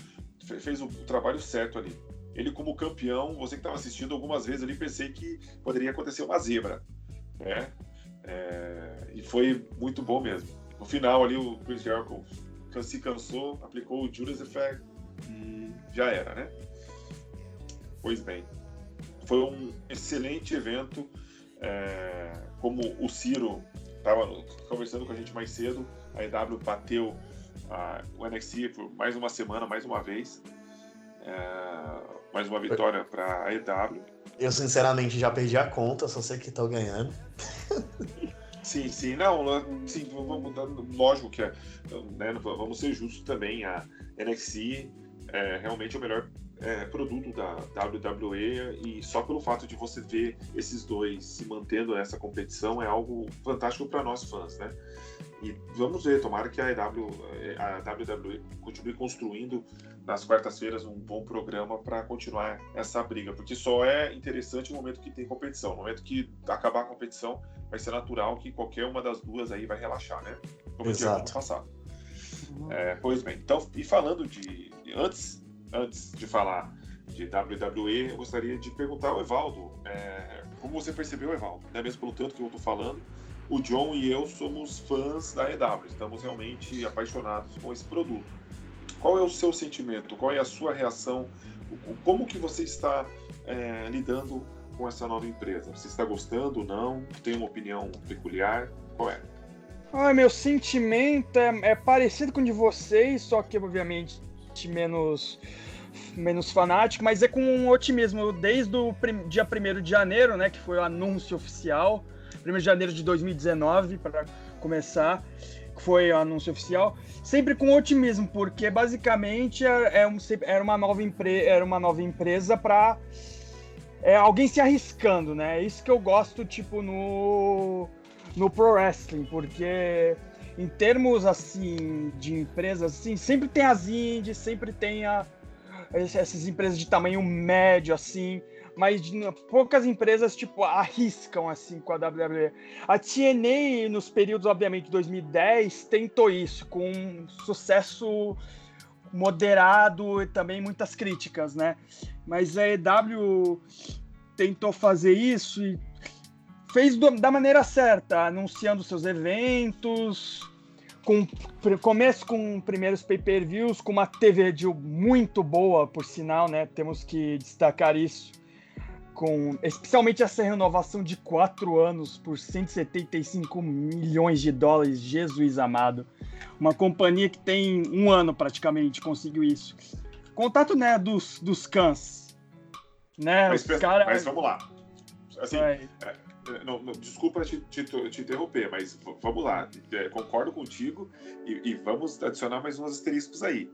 fe- fez o trabalho certo ali. Ele, como campeão, você que estava assistindo algumas vezes ali, pensei que poderia acontecer uma zebra, né? É, e foi muito bom mesmo. No final ali, o Chris Jericho se cansou, aplicou o Judas Effect e já era, né? Pois bem, foi um excelente evento. é, como o Ciro estava conversando com a gente mais cedo, a EW bateu a- o NXT por mais uma semana, mais uma vez. É, mais uma vitória para a EW. Eu, sinceramente, já perdi a conta, só sei que tô ganhando. Sim, sim, não, sim, vamos, lógico que é, né, vamos ser justos também, a NXT é realmente o melhor é, produto da WWE e só pelo fato de você ver esses dois se mantendo nessa competição é algo fantástico para nós fãs, né? E vamos ver, tomara que a, EW, a WWE continue construindo nas quartas-feiras um bom programa para continuar essa briga, porque só é interessante no momento que tem competição. No momento que acabar a competição, vai ser natural que qualquer uma das duas aí vai relaxar, né? Como Exato. ano passado. É, pois bem, então, e falando de. Antes, antes de falar de WWE, eu gostaria de perguntar ao Evaldo. é, como você percebeu, Evaldo? Né, mesmo pelo tanto que eu estou falando, o John e eu somos fãs da EW, estamos realmente apaixonados com esse produto. Qual é o seu sentimento? Qual é a sua reação? Como que você está é, lidando com essa nova empresa? Você está gostando, não? Tem uma opinião peculiar? Qual é? Ah, meu sentimento é, é parecido com o de vocês, só que obviamente menos menos fanático, mas é com um otimismo desde o dia 1 de janeiro, né, que foi o anúncio oficial, 1 de janeiro de 2019 para começar, que foi o anúncio oficial, sempre com otimismo, porque basicamente é, é um, era uma nova empresa, era uma nova empresa para é alguém se arriscando, né? É isso que eu gosto tipo no no pro wrestling, porque em termos assim de empresas, assim, sempre tem as indies, sempre tem a, essas empresas de tamanho médio assim, mas poucas empresas tipo arriscam assim com a WWE. A TNA nos períodos obviamente 2010 tentou isso com sucesso moderado e também muitas críticas, né? Mas a EW tentou fazer isso e fez do, da maneira certa, anunciando seus eventos, com começo com primeiros pay-per-views, com uma TV de muito boa, por sinal, né? Temos que destacar isso. Com especialmente essa renovação de quatro anos por 175 milhões de dólares, Jesus amado. Uma companhia que tem um ano praticamente conseguiu isso. Contato, né, dos, dos cães. Né, mas, cara... mas vamos lá. Assim, é, é, não, não, desculpa te, te, te, interromper, mas vamos lá. É, concordo contigo e, e, vamos adicionar mais uns asteriscos aí.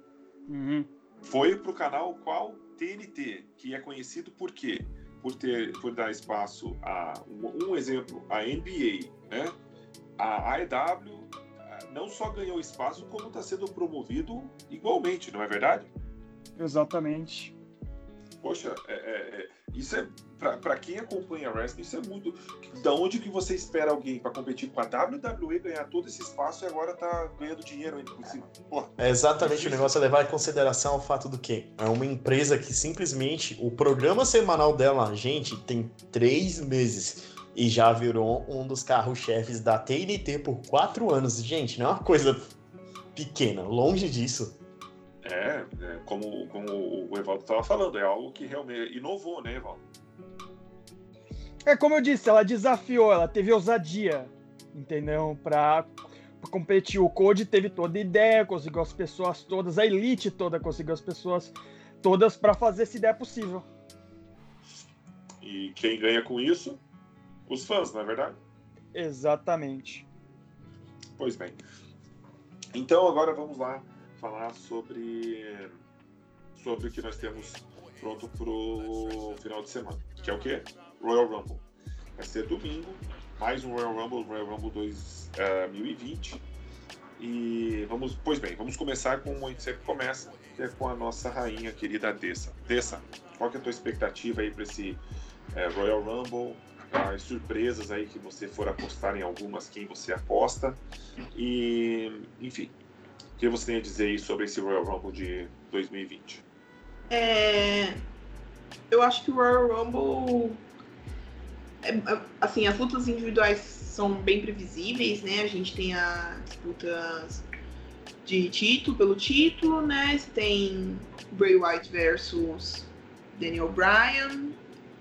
Uhum. Foi pro canal qual? TNT, que é conhecido por quê? Por, ter, por dar espaço a um, um exemplo, a NBA, né? A AEW não só ganhou espaço, como está sendo promovido igualmente, não é verdade? Exatamente. Poxa, é, é, é isso é para quem acompanha wrestling, isso é muito. Da onde que você espera alguém para competir com a WWE ganhar todo esse espaço e agora tá ganhando dinheiro ainda por cima? é exatamente o negócio é levar em consideração o fato do que é uma empresa que simplesmente o programa semanal dela, gente, tem três meses e já virou um dos carros-chefes da TNT por quatro anos. Gente, não é uma coisa pequena, longe disso. É, é como, como o Evaldo estava falando, é algo que realmente inovou, né, Evaldo? É como eu disse, ela desafiou, ela teve ousadia, entendeu? Para competir. O Code teve toda a ideia, conseguiu as pessoas todas, a elite toda conseguiu as pessoas todas para fazer essa ideia possível. E quem ganha com isso? Os fãs, não é verdade? Exatamente. Pois bem. Então agora vamos lá falar sobre sobre o que nós temos pronto pro final de semana, que é o quê? Royal Rumble. Vai ser domingo, mais um Royal Rumble, Royal Rumble 2020. E vamos, pois bem, vamos começar com o gente sempre começa, que é com a nossa rainha querida Dessa. Dessa, qual que é a tua expectativa aí para esse é, Royal Rumble? As surpresas aí que você for apostar em algumas, quem você aposta. E, enfim, que você tem a dizer sobre esse Royal Rumble de 2020? É, eu acho que o Royal Rumble é, é, assim, as lutas individuais são bem previsíveis, né? A gente tem as disputas de título pelo título, né? Você tem Bray Wyatt versus Daniel Bryan,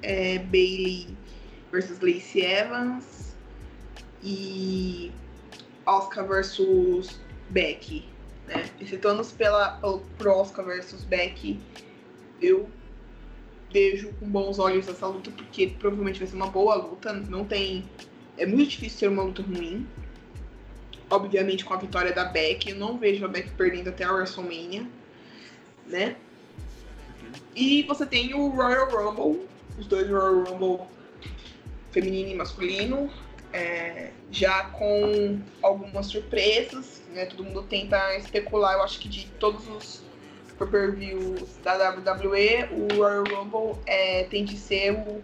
é, Bailey versus Lacey Evans e Oscar versus Becky, né? Excetuando pela pro Oscar versus Becky, eu vejo com bons olhos essa luta, porque provavelmente vai ser uma boa luta. Não tem. É muito difícil ser uma luta ruim. Obviamente, com a vitória da Beck, eu não vejo a Beck perdendo até a WrestleMania, né? E você tem o Royal Rumble, os dois Royal Rumble feminino e masculino, é, já com algumas surpresas, né? Todo mundo tenta especular, eu acho que de todos os pay-per-views da WWE, o Royal Rumble é, tem de ser o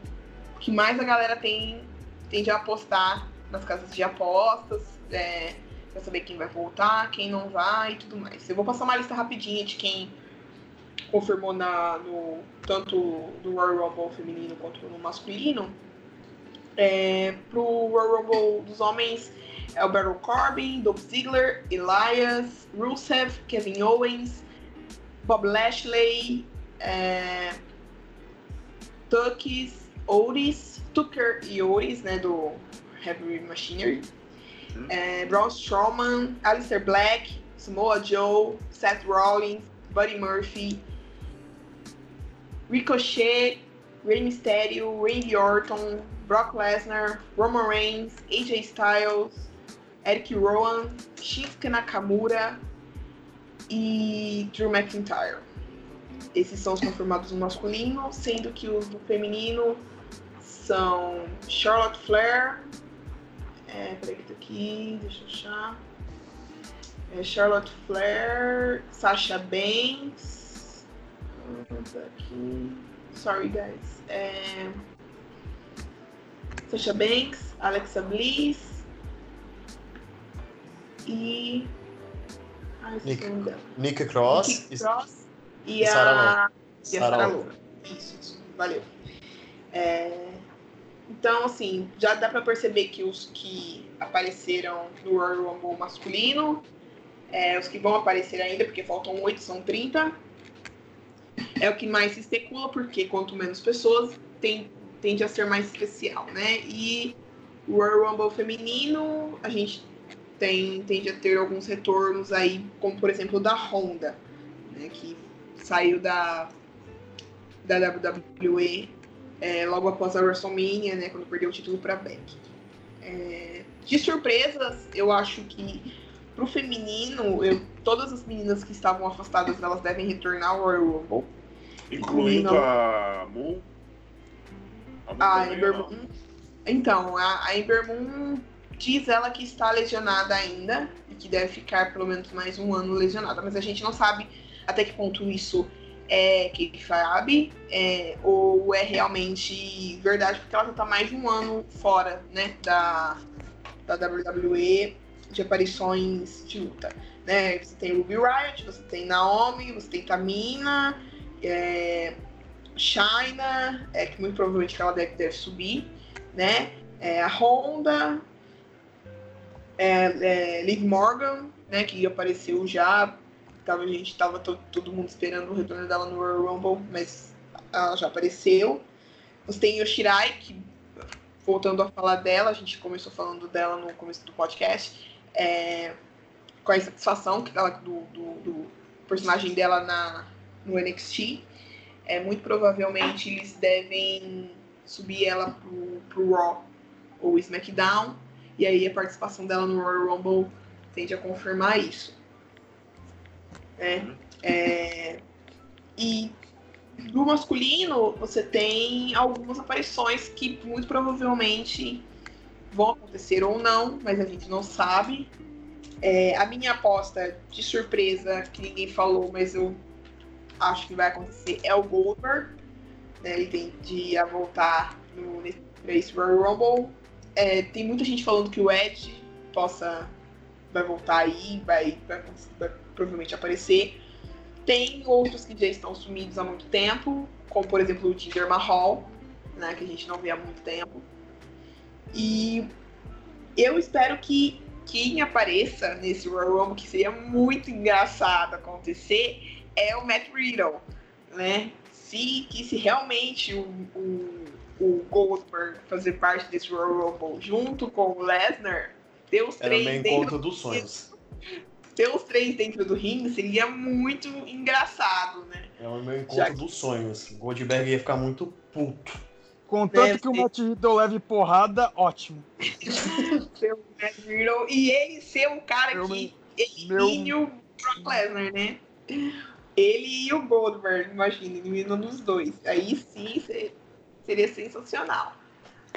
que mais a galera tem, tem de apostar nas casas de apostas, é, pra saber quem vai voltar, quem não vai e tudo mais. Eu vou passar uma lista rapidinha de quem confirmou na, no, tanto no Royal Rumble feminino quanto no masculino. É, pro Royal Rumble dos homens é o Baron Corbin, Dolph Ziggler, Elias, Rusev, Kevin Owens, Bob Lashley, é, Tuckis, Otis, Tucker e Otis, né, do Heavy Machinery, Uhum. é, Braun Strowman, Alistair Black, Samoa Joe, Seth Rollins, Buddy Murphy, Ricochet, Rey Mysterio, Randy Orton, Brock Lesnar, Roman Reigns, AJ Styles, Eric Rowan, Shinsuke Nakamura e Drew McIntyre. Esses são os confirmados no masculino, sendo que os do feminino são Charlotte Flair. É, peraí que tá aqui, deixa eu achar. É Charlotte Flair, Sasha Banks. Tá aqui. Sorry, guys. É... Sasha Banks, Alexa Bliss e. Ai, esqueci Nick-. Nick Cross Nikki e Cross e, e a Sarah a Sarah Sarah Logan. Logan. Isso, isso. Valeu. É, Então, assim, já dá pra perceber que os que apareceram no Royal Rumble masculino, é, os que vão aparecer ainda, porque faltam oito, são 30, é o que mais se especula, porque quanto menos pessoas, tem, tende a ser mais especial, né? E o Royal Rumble feminino, a gente tem, tende a ter alguns retornos aí, como por exemplo o da Honda, né, que saiu da, da WWE é, logo após a WrestleMania, né, quando perdeu o título para Beck. É, de surpresas, eu acho que pro feminino, eu, todas as meninas que estavam afastadas, elas devem retornar ao Royal Rumble. Incluindo a Moon. A Ember? Moon. Então, a, a Ember Moon diz ela que está lesionada ainda e que deve ficar pelo menos mais um ano lesionada, mas a gente não sabe até que ponto isso é que sabe é, ou é realmente verdade, porque ela já está mais de um ano fora né, da, da WWE de aparições de luta. Né? Você tem Ruby Riot, você tem Naomi, você tem Tamina, é, China, é, que muito provavelmente ela deve, deve subir, né? É, a Honda, é, é, Liv Morgan, né? Que apareceu já. Tava, a gente tava to- todo mundo esperando o retorno dela no Royal Rumble, mas ela já apareceu. Você tem Yoshirai, que voltando a falar dela, a gente começou falando dela no começo do podcast, é, com a insatisfação que ela, do, do, do personagem dela na, no NXT. É, muito provavelmente eles devem subir ela pro, pro Raw ou SmackDown. E aí a participação dela no Royal Rumble tende a confirmar isso. Né? É, e do masculino, você tem algumas aparições que muito provavelmente vão acontecer ou não, mas a gente não sabe. É, a minha aposta de surpresa, que ninguém falou, mas eu acho que vai acontecer, é o Goldberg. Né? Ele tende a voltar no, nesse Royal Rumble. É, tem muita gente falando que o Edge possa vai voltar aí, vai, vai, vai provavelmente aparecer. Tem outros que já estão sumidos há muito tempo, como por exemplo o Jinder Mahal, né, que a gente não vê há muito tempo. E eu espero que quem apareça nesse Royal Rumble, que seria muito engraçado acontecer, é o Matt Riddle, né? Se, que se realmente o, o, o Goldberg fazer parte desse Royal Rumble junto com o Lesnar, ter os Era o três meu dentro encontro dos sonhos. ter os três dentro do ringue seria muito engraçado, né? É o meu encontro que- dos sonhos. Goldberg ia ficar muito puto. Contanto Deve que o. Matt Riddle leve porrada, ótimo. Ser o Matt Riddle e ele ser o cara Meu- que meu- elimine o Brock Lesnar, né? Ele e o Goldberg, imagina, eliminando os dois. Aí sim se- seria sensacional.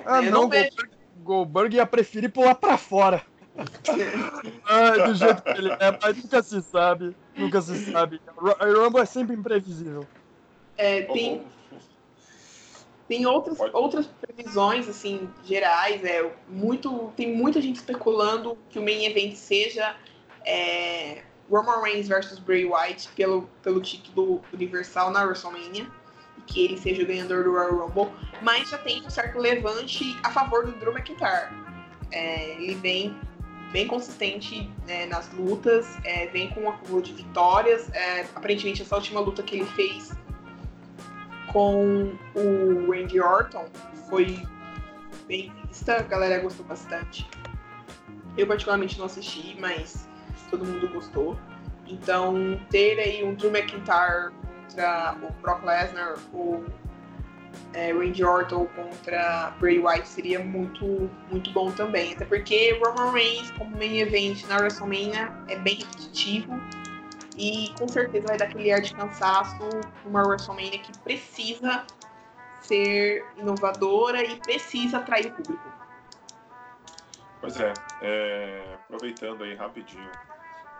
Ah, Eu não, não vejo- Goldberg, Goldberg ia preferir pular pra fora. Ai, do jeito que ele é, mas nunca se sabe. Nunca se sabe. O Rumble é sempre imprevisível. É, tem, Tem outras, outras previsões, assim, gerais, é, muito, tem muita gente especulando que o main event seja é, Roman Reigns versus Bray Wyatt pelo, pelo título universal na WrestleMania, e que ele seja o ganhador do Royal Rumble, mas já tem um certo levante a favor do Drew McIntyre. É, ele vem bem consistente né, nas lutas, é, vem com um acúmulo de vitórias. É, aparentemente, essa última luta que ele fez com o Randy Orton foi bem vista, a galera gostou bastante. Eu, particularmente, não assisti, mas todo mundo gostou. Então, ter aí um Drew McIntyre contra o Brock Lesnar, o é, Randy Orton contra Bray Wyatt seria muito, muito bom também. Até porque Roman Reigns, como main event na WrestleMania, é bem repetitivo. E com certeza vai dar aquele ar de cansaço uma WrestleMania que precisa ser inovadora e precisa atrair o público. Pois é, é aproveitando aí rapidinho.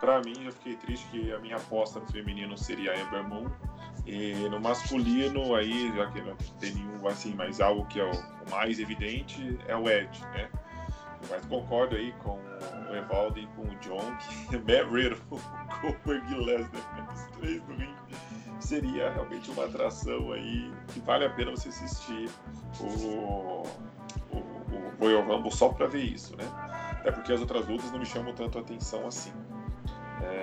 Pra mim, eu fiquei triste que a minha aposta no feminino seria a Ember Moon e no masculino, aí, já que não tem nenhum, assim, mas algo que é o, mais evidente é o Ed, né? Mas concordo aí com o Evaldo e com o John que o Berg Lesnar, os três do ringue, seria realmente uma atração aí que vale a pena você assistir o, o, o Royal Rumble só para ver isso, né? Até porque as outras lutas não me chamam tanto atenção assim.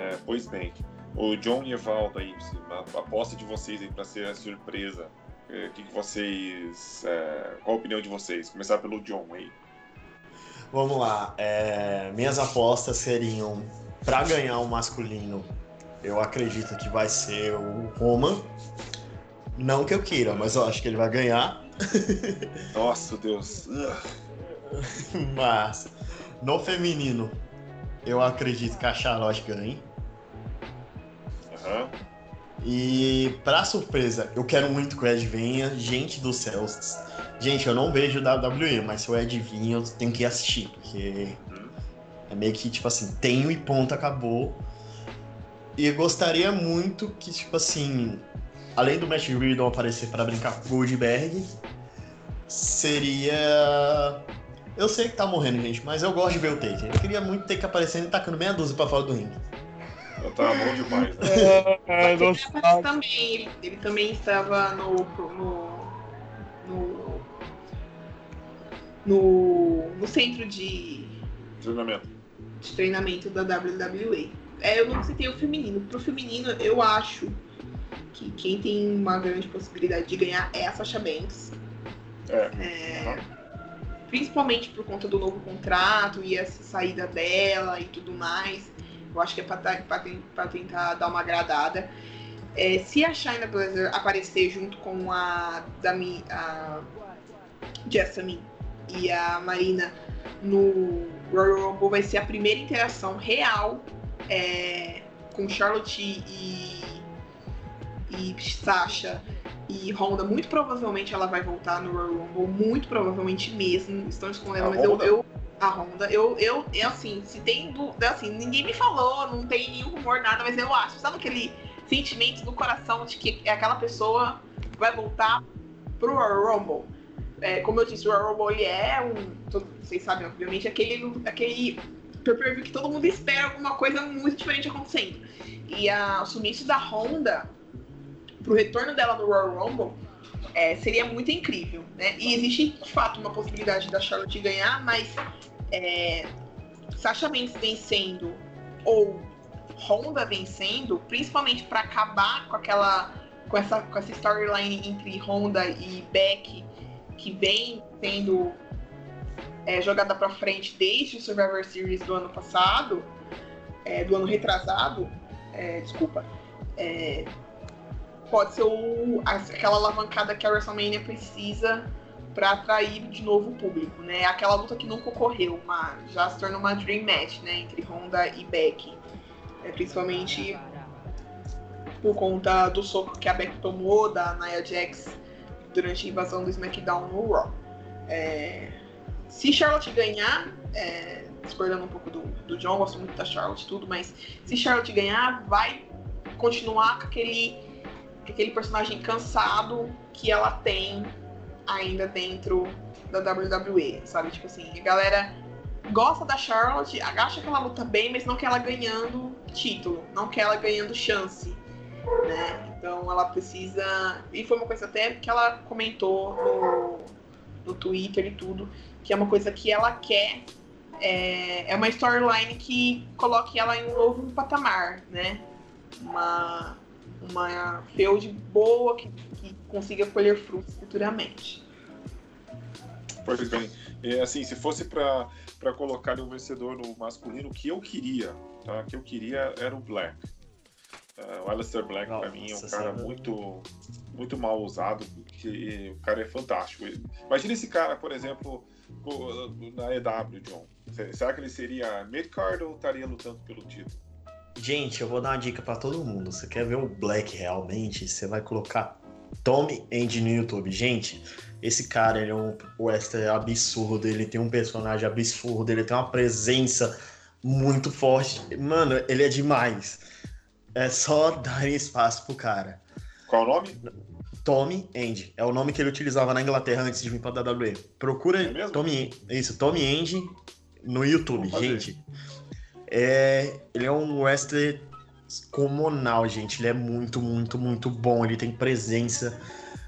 É, pois bem, o John e Evaldo aí, a aposta de vocês aí para ser a surpresa. É, o que, que vocês. É, qual a opinião de vocês? Começar pelo John aí. Vamos lá. É, minhas apostas seriam para ganhar o masculino. Eu acredito que vai ser o Roman. Não que eu queira, mas eu acho que ele vai ganhar. Nossa, Deus. mas no feminino, eu acredito que a Charlotte ganhe. Uhum. E pra surpresa, eu quero muito que o Ed venha. Gente do céu. Gente, eu não vejo WWE, mas se o Ed vir, eu tenho que assistir, porque é meio que tipo assim, tenho e ponto, acabou. E gostaria muito que, tipo assim, além do Matt Riddle aparecer para brincar com Goldberg, seria. Eu sei que tá morrendo, gente, mas eu gosto de ver o Taker. Eu queria muito ter que aparecer e tacando meia dúzia pra fora do ringue. Tá bom demais, né? É, ele, também, ele também estava no, no, no, no, no centro de treinamento. de treinamento da WWE. É, eu não citei o feminino. Pro feminino, eu acho que quem tem uma grande possibilidade de ganhar é a Sasha Banks. É. É, principalmente por conta do novo contrato e essa saída dela e tudo mais. Eu acho que é para tentar dar uma agradada. É, se a China Blazer aparecer junto com a, Dami, a Jessamine e a Marina no Royal Rumble, vai ser a primeira interação real é, com Charlotte e, e Sasha e Honda. Muito provavelmente ela vai voltar no Royal Rumble, muito provavelmente mesmo. Estão escondendo, mas eu, eu a Honda. Eu, eu, eu, assim, se tem dúvida, assim, ninguém me falou, não tem nenhum rumor, nada, mas eu acho, sabe aquele sentimento do coração de que é aquela pessoa vai voltar pro Royal Rumble? É, como eu disse, o Royal Rumble ele é um. Vocês sabem, obviamente, aquele, aquele pay que todo mundo espera alguma coisa muito diferente acontecendo. E a, o sumiço da Honda pro retorno dela no Royal Rumble é, seria muito incrível, né? E existe de fato uma possibilidade da Charlotte ganhar, mas é, Sasha Banks vencendo ou Honda vencendo, principalmente para acabar com aquela com essa, com essa storyline entre Honda e Beck que vem sendo é, jogada para frente desde o Survivor Series do ano passado, é, do ano retrasado, é, desculpa, é, pode ser o, aquela alavancada que a WrestleMania precisa para atrair de novo o público, né? Aquela luta que nunca ocorreu, uma, já se tornou uma dream match, né? Entre Honda e Becky, é, principalmente por conta do soco que a Becky tomou da Nia Jax durante a invasão do SmackDown no Raw. É, se Charlotte ganhar, é, discordando um pouco do, do John, gosto muito da Charlotte tudo, mas se Charlotte ganhar, vai continuar com aquele, aquele personagem cansado que ela tem ainda dentro da WWE, sabe? Tipo assim, a galera gosta da Charlotte, acha que ela luta bem, mas não quer ela ganhando título, não quer ela ganhando chance, né? Então ela precisa. E foi uma coisa até que ela comentou no, no Twitter e tudo, que é uma coisa que ela quer é, é uma storyline que coloque ela em um novo patamar, né? Uma, uma feud boa que, consiga colher frutos futuramente. Pois bem, é, assim, se fosse para colocar um vencedor no masculino, o que eu queria, tá? O que eu queria era o Black. Uh, o Alistair Black, para mim, é um cara muito, muito mal usado, porque o cara é fantástico. Imagina esse cara, por exemplo, na EW, John. Será que ele seria mid-card ou estaria lutando pelo título? Gente, eu vou dar uma dica para todo mundo. Você quer ver o Black realmente? Você vai colocar Tommy End no YouTube. Gente, esse cara ele é um western absurdo, ele tem um personagem absurdo, ele tem uma presença muito forte. Mano, ele é demais. É só dar espaço pro cara. Qual o nome? Tommy End. É o nome que ele utilizava na Inglaterra antes de vir pra WWE. Procura é Tommy, isso, Tommy End no YouTube, gente. É, ele é um wrestler comunal, gente. Ele é muito, muito, muito bom. Ele tem presença.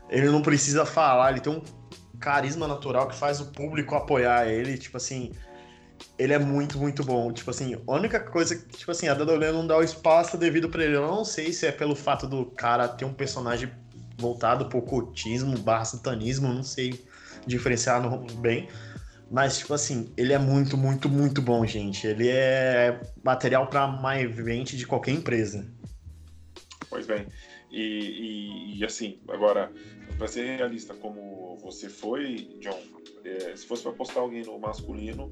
Ele não precisa falar. Ele tem um carisma natural que faz o público apoiar ele. Tipo assim, ele é muito, muito bom. Tipo assim, a única coisa que, tipo assim, a WWE não dá o espaço devido para ele. Eu não sei se é pelo fato do cara ter um personagem voltado pro ocultismo, barra satanismo, não sei diferenciar bem. Mas, tipo assim, ele é muito, muito, muito bom, gente. Ele é material para mais event de qualquer empresa. Pois bem. E, e, e assim, agora, para ser realista como você foi, John, é, se fosse para postar alguém no masculino,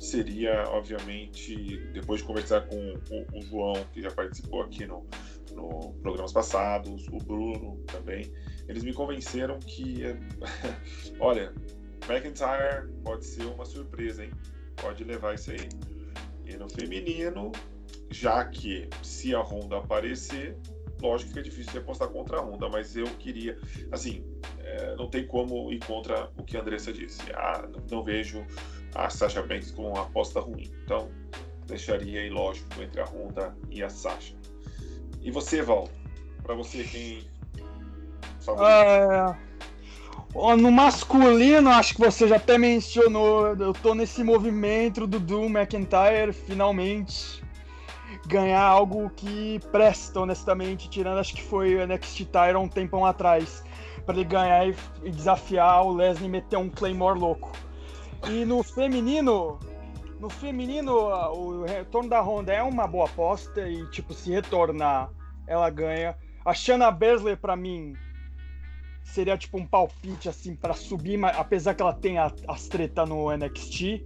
seria, obviamente, depois de conversar com, com o João, que já participou aqui no, no programas passados, o Bruno também, eles me convenceram que, olha, McIntyre pode ser uma surpresa, hein? Pode levar isso aí. E no feminino, já que se a Honda aparecer, lógico que é difícil apostar contra a Honda, mas eu queria, assim, é, não tem como ir contra o que a Andressa disse. Ah, não vejo a Sasha Banks com uma aposta ruim. Então, deixaria aí, lógico, entre a Honda e a Sasha. E você, Val? Para você, quem. É... No masculino, acho que você já até mencionou, eu tô nesse movimento do Drew McIntyre finalmente ganhar algo que presta, honestamente, tirando acho que foi o NXT Tyron um tempão atrás, para ele ganhar e desafiar o Leslie e meter um Claymore louco. E no feminino, no feminino, o retorno da Honda é uma boa aposta e, tipo, se retornar, ela ganha. A Shanna Baszler, para mim, seria, tipo, um palpite, assim, para subir, apesar que ela tenha as treta no NXT.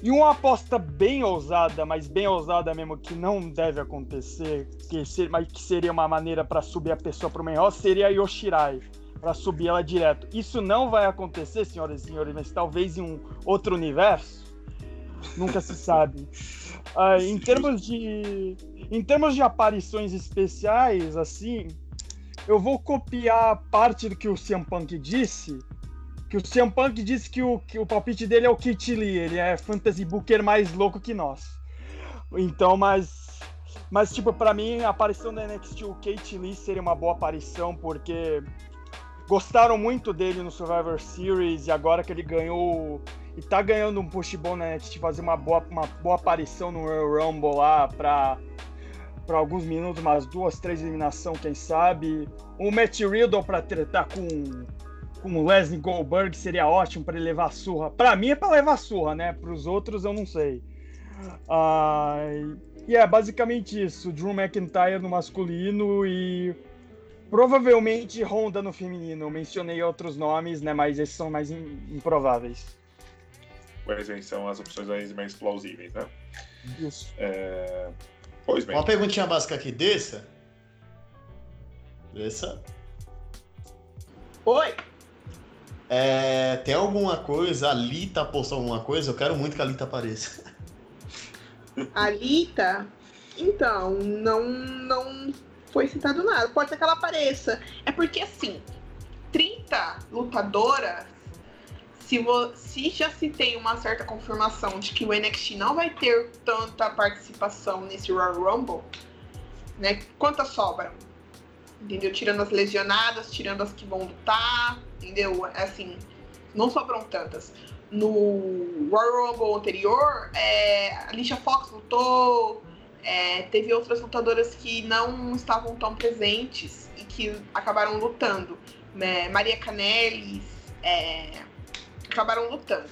E uma aposta bem ousada, mas bem ousada mesmo, que não deve acontecer, que ser, mas que seria uma maneira para subir a pessoa para o main seria a Yoshirai, para subir ela direto. Isso não vai acontecer, senhoras e senhores, mas talvez em um outro universo. Nunca se sabe. Uh, em termos de em termos de aparições especiais, assim, eu vou copiar parte do que o CM Punk disse que o CM Punk disse que o, que o palpite dele é o Kit Lee, ele é fantasy booker mais louco que nós. Então, mas mas tipo, para mim a aparição da NXT o Kate Lee seria uma boa aparição porque gostaram muito dele no Survivor Series e agora que ele ganhou e tá ganhando um push bom na NXT fazer uma boa, uma boa aparição no Royal Rumble lá pra para alguns minutos, umas duas, três eliminação, quem sabe. O Matt Riddle para tretar com com o Leslie Goldberg seria ótimo para ele levar surra. Para mim é para levar surra, né? Para os outros eu não sei. E é basicamente isso: Drew McIntyre no masculino e provavelmente Honda no feminino. Eu mencionei outros nomes, né? Mas esses são mais improváveis. Pois bem, são as opções mais plausíveis, né? Isso. É... Pois bem. Uma perguntinha básica aqui, desça. Desça. Oi! É, tem alguma coisa? A Lita postou alguma coisa? Eu quero muito que a Lita apareça. A Lita? Então, não, não foi citado nada. Pode ser que ela apareça. É porque, assim, 30 lutadoras, se, se já se tem uma certa confirmação de que o NXT não vai ter tanta participação nesse Royal Rumble, né? Quantas sobram? Entendeu? Tirando as lesionadas, tirando as que vão lutar entendeu? É assim, não sobram tantas. no Royal Rumble anterior, é, a Alicia Fox lutou, é, teve outras lutadoras que não estavam tão presentes e que acabaram lutando. Né? Maria Canellis é, acabaram lutando.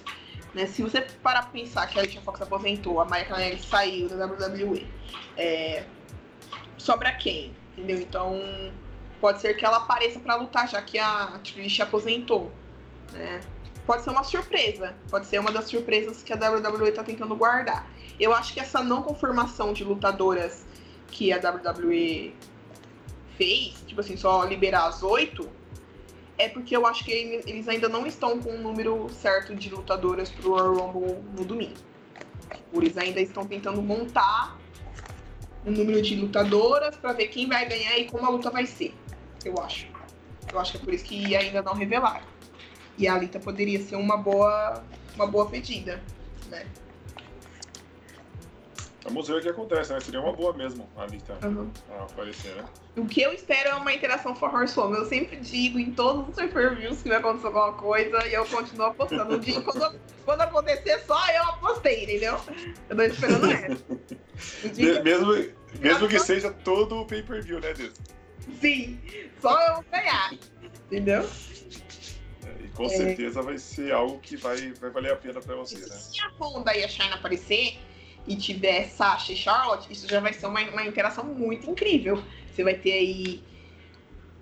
Né? Se você parar pra pensar que a Alicia Fox aposentou, a Maria Canellis saiu da WWE, é, sobra quem? Entendeu? Então pode ser que ela apareça para lutar, já que a Trish aposentou. Né? Pode ser uma surpresa, pode ser uma das surpresas que a WWE está tentando guardar. Eu acho que essa não confirmação de lutadoras que a WWE fez, tipo assim, só liberar as oito, é porque eu acho que eles ainda não estão com o número certo de lutadoras pro Royal Rumble no domingo. Eles ainda estão tentando montar o um número de lutadoras para ver quem vai ganhar e como a luta vai ser eu acho. Eu acho que é por isso que ainda não revelaram. E a Alita poderia ser uma boa, uma boa pedida, né? Vamos ver o que acontece, né? Seria uma boa mesmo a Alita uhum. aparecer, né? O que eu espero é uma interação for Horsewoman. Eu sempre digo em todos os reviews que vai acontecer alguma coisa e eu continuo apostando. Um dia, quando, quando acontecer, só eu apostei, entendeu? Eu tô esperando essa. Um mesmo, mesmo que seja todo o pay-per-view, né, Deus? Sim, só eu ganhar. Entendeu? É, e com certeza vai ser algo que vai, vai valer a pena pra você, né? Se a Honda e a China aparecer e tiver Sasha e Charlotte, isso já vai ser uma, uma interação muito incrível. Você vai ter aí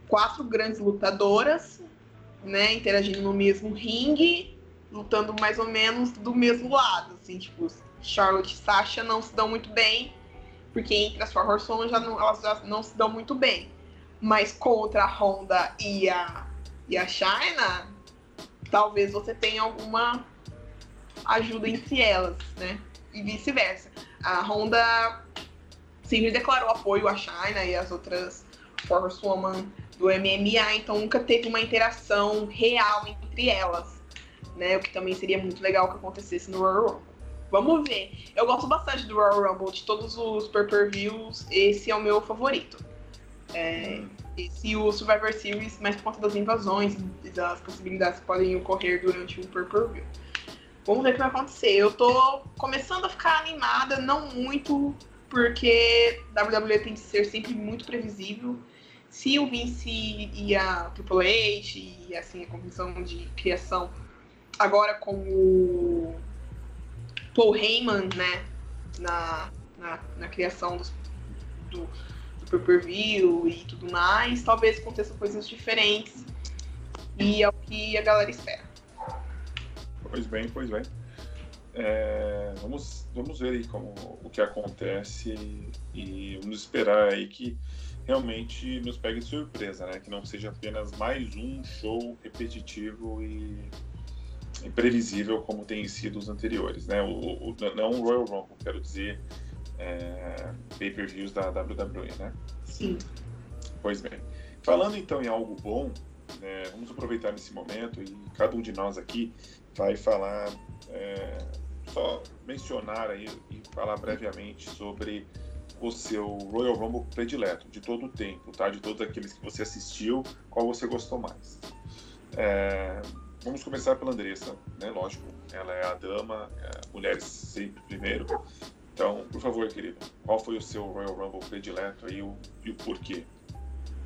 quatro grandes lutadoras, né, interagindo no mesmo ringue, lutando mais ou menos do mesmo lado, assim, tipo, Charlotte e Sasha não se dão muito bem, porque entre as Four Horsewomen já não, elas já não se dão muito bem. Mas contra a Honda e a, e a China, talvez você tenha alguma ajuda entre elas, né? E vice-versa. A Honda sempre declarou apoio à China e às outras Force Woman do MMA, então nunca teve uma interação real entre elas, né? O que também seria muito legal que acontecesse no Royal Rumble. Vamos ver. Eu gosto bastante do Royal Rumble, de todos os pay-per-views, esse é o meu favorito. É, esse o Survivor Series, mas por conta das invasões e das possibilidades que podem ocorrer durante o pay-per-view. Vamos ver o que vai acontecer. Eu tô começando a ficar animada, não muito, porque WWE tem que ser sempre muito previsível. Se o Vince e a Triple H e assim a comissão de criação agora com o Paul Heyman, né, na, na, na criação dos, do, pay-per-view e tudo mais, talvez aconteçam coisas diferentes. E é o que a galera espera. Pois bem, pois bem. É, vamos, vamos ver aí como, o que acontece e vamos esperar aí que realmente nos pegue de surpresa, né? Que não seja apenas mais um show repetitivo e imprevisível como tem sido os anteriores, né? O, o, não o Royal Rumble, quero dizer, é, pay-per-views da WWE, né? Sim. Pois bem. Falando então em algo bom, né, vamos aproveitar nesse momento e cada um de nós aqui vai falar, é, só mencionar aí e falar brevemente sobre o seu Royal Rumble predileto, de todo o tempo, tá? De todos aqueles que você assistiu, qual você gostou mais. É, vamos começar pela Andressa, né? Lógico, ela é a dama, é, mulheres sempre primeiro. Então, por favor, querido, qual foi o seu Royal Rumble predileto aí e o porquê?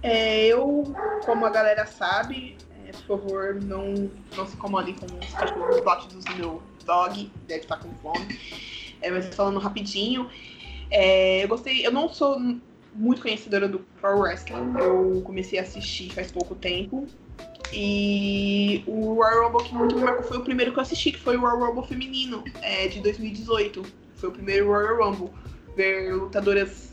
É, eu, como a galera sabe, é, por favor, não, não se incomodem com os cachorros batidos do meu dog, deve estar com fome. É, mas falando rapidinho, é, eu gostei, eu não sou muito conhecedora do Pro Wrestling, eu comecei a assistir faz pouco tempo. E o Royal Rumble que muito me marcou foi o primeiro que eu assisti, que foi o Royal Rumble feminino, é, de 2018 foi o primeiro Royal Rumble. Ver lutadoras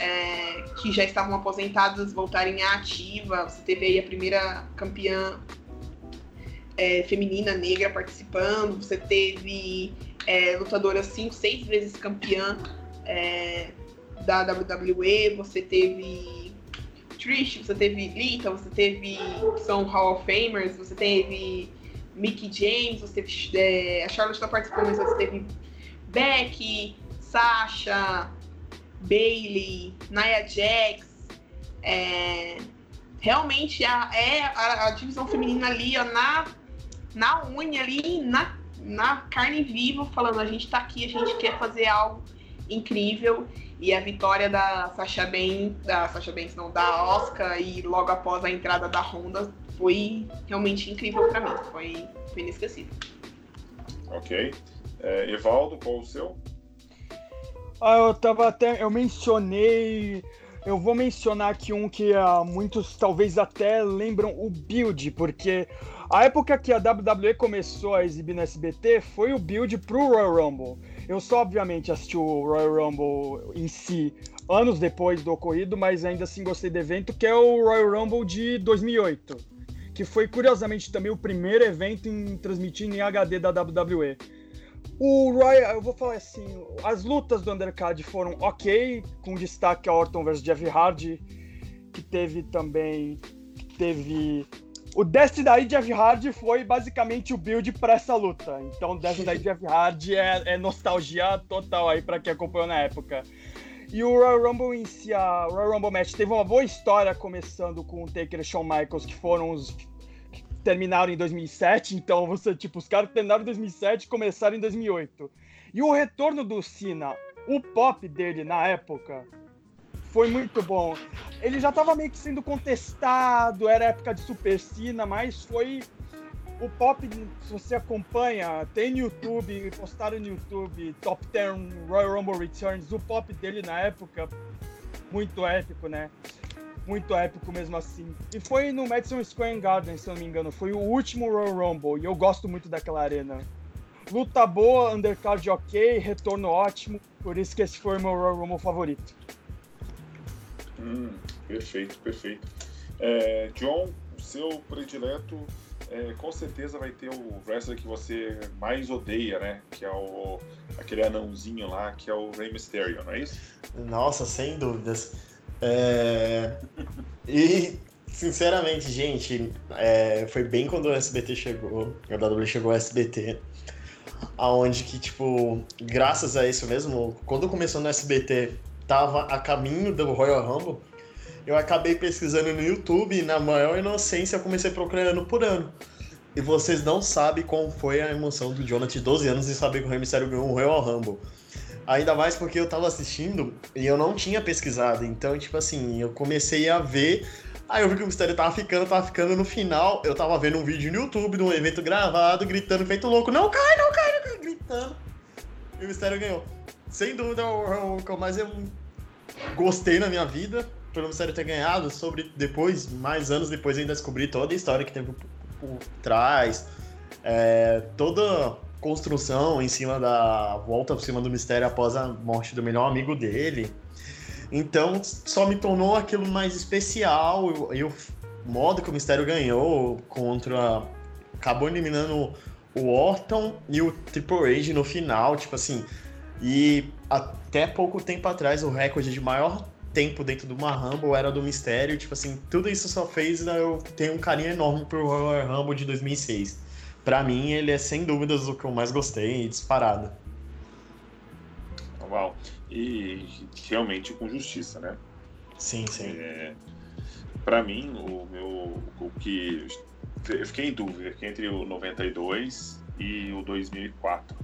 é, que já estavam aposentadas voltarem à ativa. Você teve aí a primeira campeã é, feminina negra participando. Você teve é, lutadoras cinco, seis vezes campeã é, da WWE. Você teve Trish, você teve Lita, você teve são Hall of Famers, você teve Mickey James, você teve é, a Charlotte está participando, mas você teve Becky, Sasha, Bailey, Nia Jax. É, realmente a, é a, a, divisão feminina ali, ó, na, na unha ali, na, na carne viva, falando: a gente tá aqui, a gente quer fazer algo incrível. E a vitória da Sasha Banks, da Sasha Banks não, da Oscar e logo após a entrada da Honda foi realmente incrível para mim. Foi, foi inesquecível. Ok. É, Evaldo, qual o seu? Ah, eu tava até. Eu mencionei. Eu vou mencionar aqui um que uh, muitos talvez até lembram o Build, porque a época que a WWE começou a exibir no SBT foi o Build pro Royal Rumble. Eu só, obviamente, assisti o Royal Rumble em si anos depois do ocorrido, mas ainda assim gostei do evento, que é o Royal Rumble de 2008, que foi curiosamente também o primeiro evento em transmitir em HD da WWE. O Royal, eu vou falar assim, as lutas do undercard foram ok, com destaque a Orton versus Jeff Hardy, que teve também, teve o Destiny daí Jeff Hardy foi basicamente o build para essa luta. Então, Destiny daí Jeff Hardy é, é, nostalgia total aí para quem acompanhou na época. E o Royal Rumble em si, a Royal Rumble Match teve uma boa história, começando com o Taker e Shawn Michaels, que foram os terminaram em 2007, então você, tipo, os caras terminaram em 2007 e começaram em 2008. E o retorno do Cena, o pop dele na época, foi muito bom. Ele já estava meio que sendo contestado, era época de Super Cena, mas foi o pop, se você acompanha, tem no YouTube, postaram no YouTube Top 10 Royal Rumble Returns, o pop dele na época, muito épico, né? Muito épico mesmo assim. E foi no Madison Square Garden, se eu não me engano. Foi o último Royal Rumble e eu gosto muito daquela arena. Luta boa, undercard ok, retorno ótimo. Por isso que esse foi o meu Royal Rumble favorito. Hum, perfeito, perfeito. É, John, o seu predileto é, com certeza vai ter o wrestler que você mais odeia, né? Que é o aquele anãozinho lá, que é o Rey Mysterio, não é isso? Nossa, sem dúvidas. É... E, sinceramente, gente, é... foi bem quando o SBT chegou, o WWE chegou ao SBT, aonde que, tipo, graças a isso mesmo, quando começou no SBT, tava a caminho do Royal Rumble, eu acabei pesquisando no YouTube e na maior inocência eu comecei procurando por ano. E vocês não sabem como foi a emoção do Jonathan de 12 anos e saber que o Rey Mysterio ganhou o Royal Rumble. Ainda mais porque eu tava assistindo e eu não tinha pesquisado. Então, tipo assim, eu comecei a ver. Aí eu vi que o mistério tava ficando, tava ficando no final. Eu tava vendo um vídeo no YouTube de um evento gravado, gritando feito louco. Não cai, não cai, não cai, gritando. E o mistério ganhou. Sem dúvida, o, o que eu mais eu gostei na minha vida pelo mistério ter ganhado. Sobre depois, mais anos depois, ainda descobri toda a história que teve por trás. É, toda construção em cima da volta por cima do mistério após a morte do melhor amigo dele. Então só me tornou aquilo mais especial e o modo que o mistério ganhou contra. acabou eliminando o Orton e o Triple H no final, tipo assim. E até pouco tempo atrás o recorde de maior tempo dentro do uma Rumble era do Mistério, tipo assim, tudo isso só fez eu ter um carinho enorme pro Royal Rumble de 2006 para mim, ele é sem dúvidas o que eu mais gostei, disparado. Uau. E realmente com justiça, né? Sim, sim. É, para mim, o meu. O que. Eu fiquei em dúvida entre o 92 e o 2004.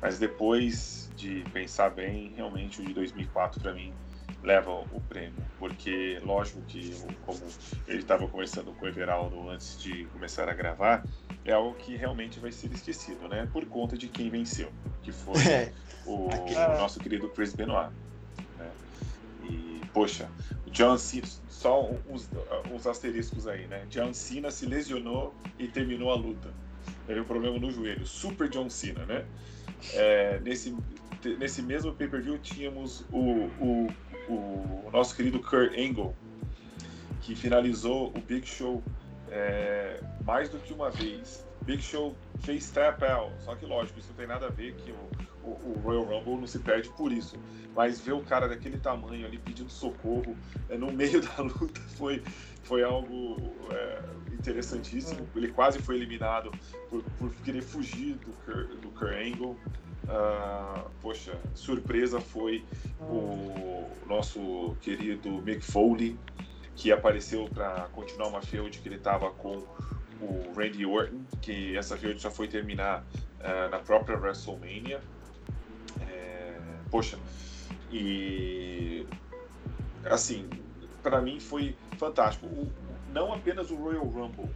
Mas depois de pensar bem, realmente o de 2004 para mim leva o prêmio, porque lógico que, como ele estava conversando com o Everaldo antes de começar a gravar, é algo que realmente vai ser esquecido, né? Por conta de quem venceu, que foi é. o, o, nosso querido Chris Benoit. Né? E, poxa, o John Cena, só uns, uns asteriscos aí, né? John Cena se lesionou e terminou a luta. Teve um problema no joelho, Super John Cena, né? É, nesse, nesse mesmo pay-per-view tínhamos o, o o nosso querido Kurt Angle, que finalizou o Big Show é, mais do que uma vez. Big Show fez tap out, só que lógico, isso não tem nada a ver que o, o, o, Royal Rumble não se perde por isso. Mas ver o cara daquele tamanho ali pedindo socorro é, no meio da luta foi, foi algo é, interessantíssimo. Ele quase foi eliminado por, por querer fugir do do Angle. Uh, poxa, surpresa foi o nosso querido Mick Foley, que apareceu para continuar uma feud que ele estava com o Randy Orton, que essa feud já foi terminar uh, na própria WrestleMania. É, poxa, e assim, para mim foi fantástico. O, não apenas o Royal Rumble,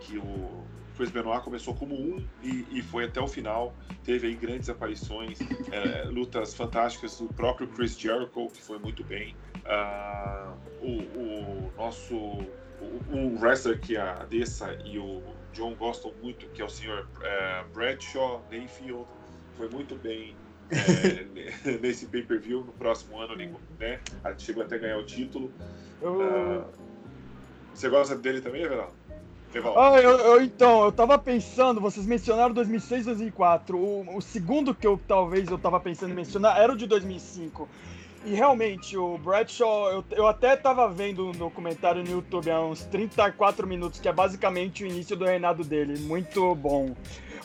que o Chris Benoit começou como um e, e foi até o final. Teve aí grandes aparições, é, lutas fantásticas do próprio Chris Jericho, que foi muito bem. Uh, o, o, nosso o, o, wrestler que a Dessa e o John gostam muito, que é o senhor uh, Bradshaw Mayfield, foi muito bem é, nesse pay-per-view. No próximo ano, né, chegou até a ganhar o título. Uh, você gosta dele também, Everaldo? Ah, eu, eu, então, eu tava pensando, vocês mencionaram 2006 2004. O, o segundo que eu talvez eu tava pensando em mencionar era o de 2005. E realmente, o Bradshaw, eu, eu até tava vendo um documentário no YouTube há uns 34 minutos, que é basicamente o início do reinado dele. Muito bom.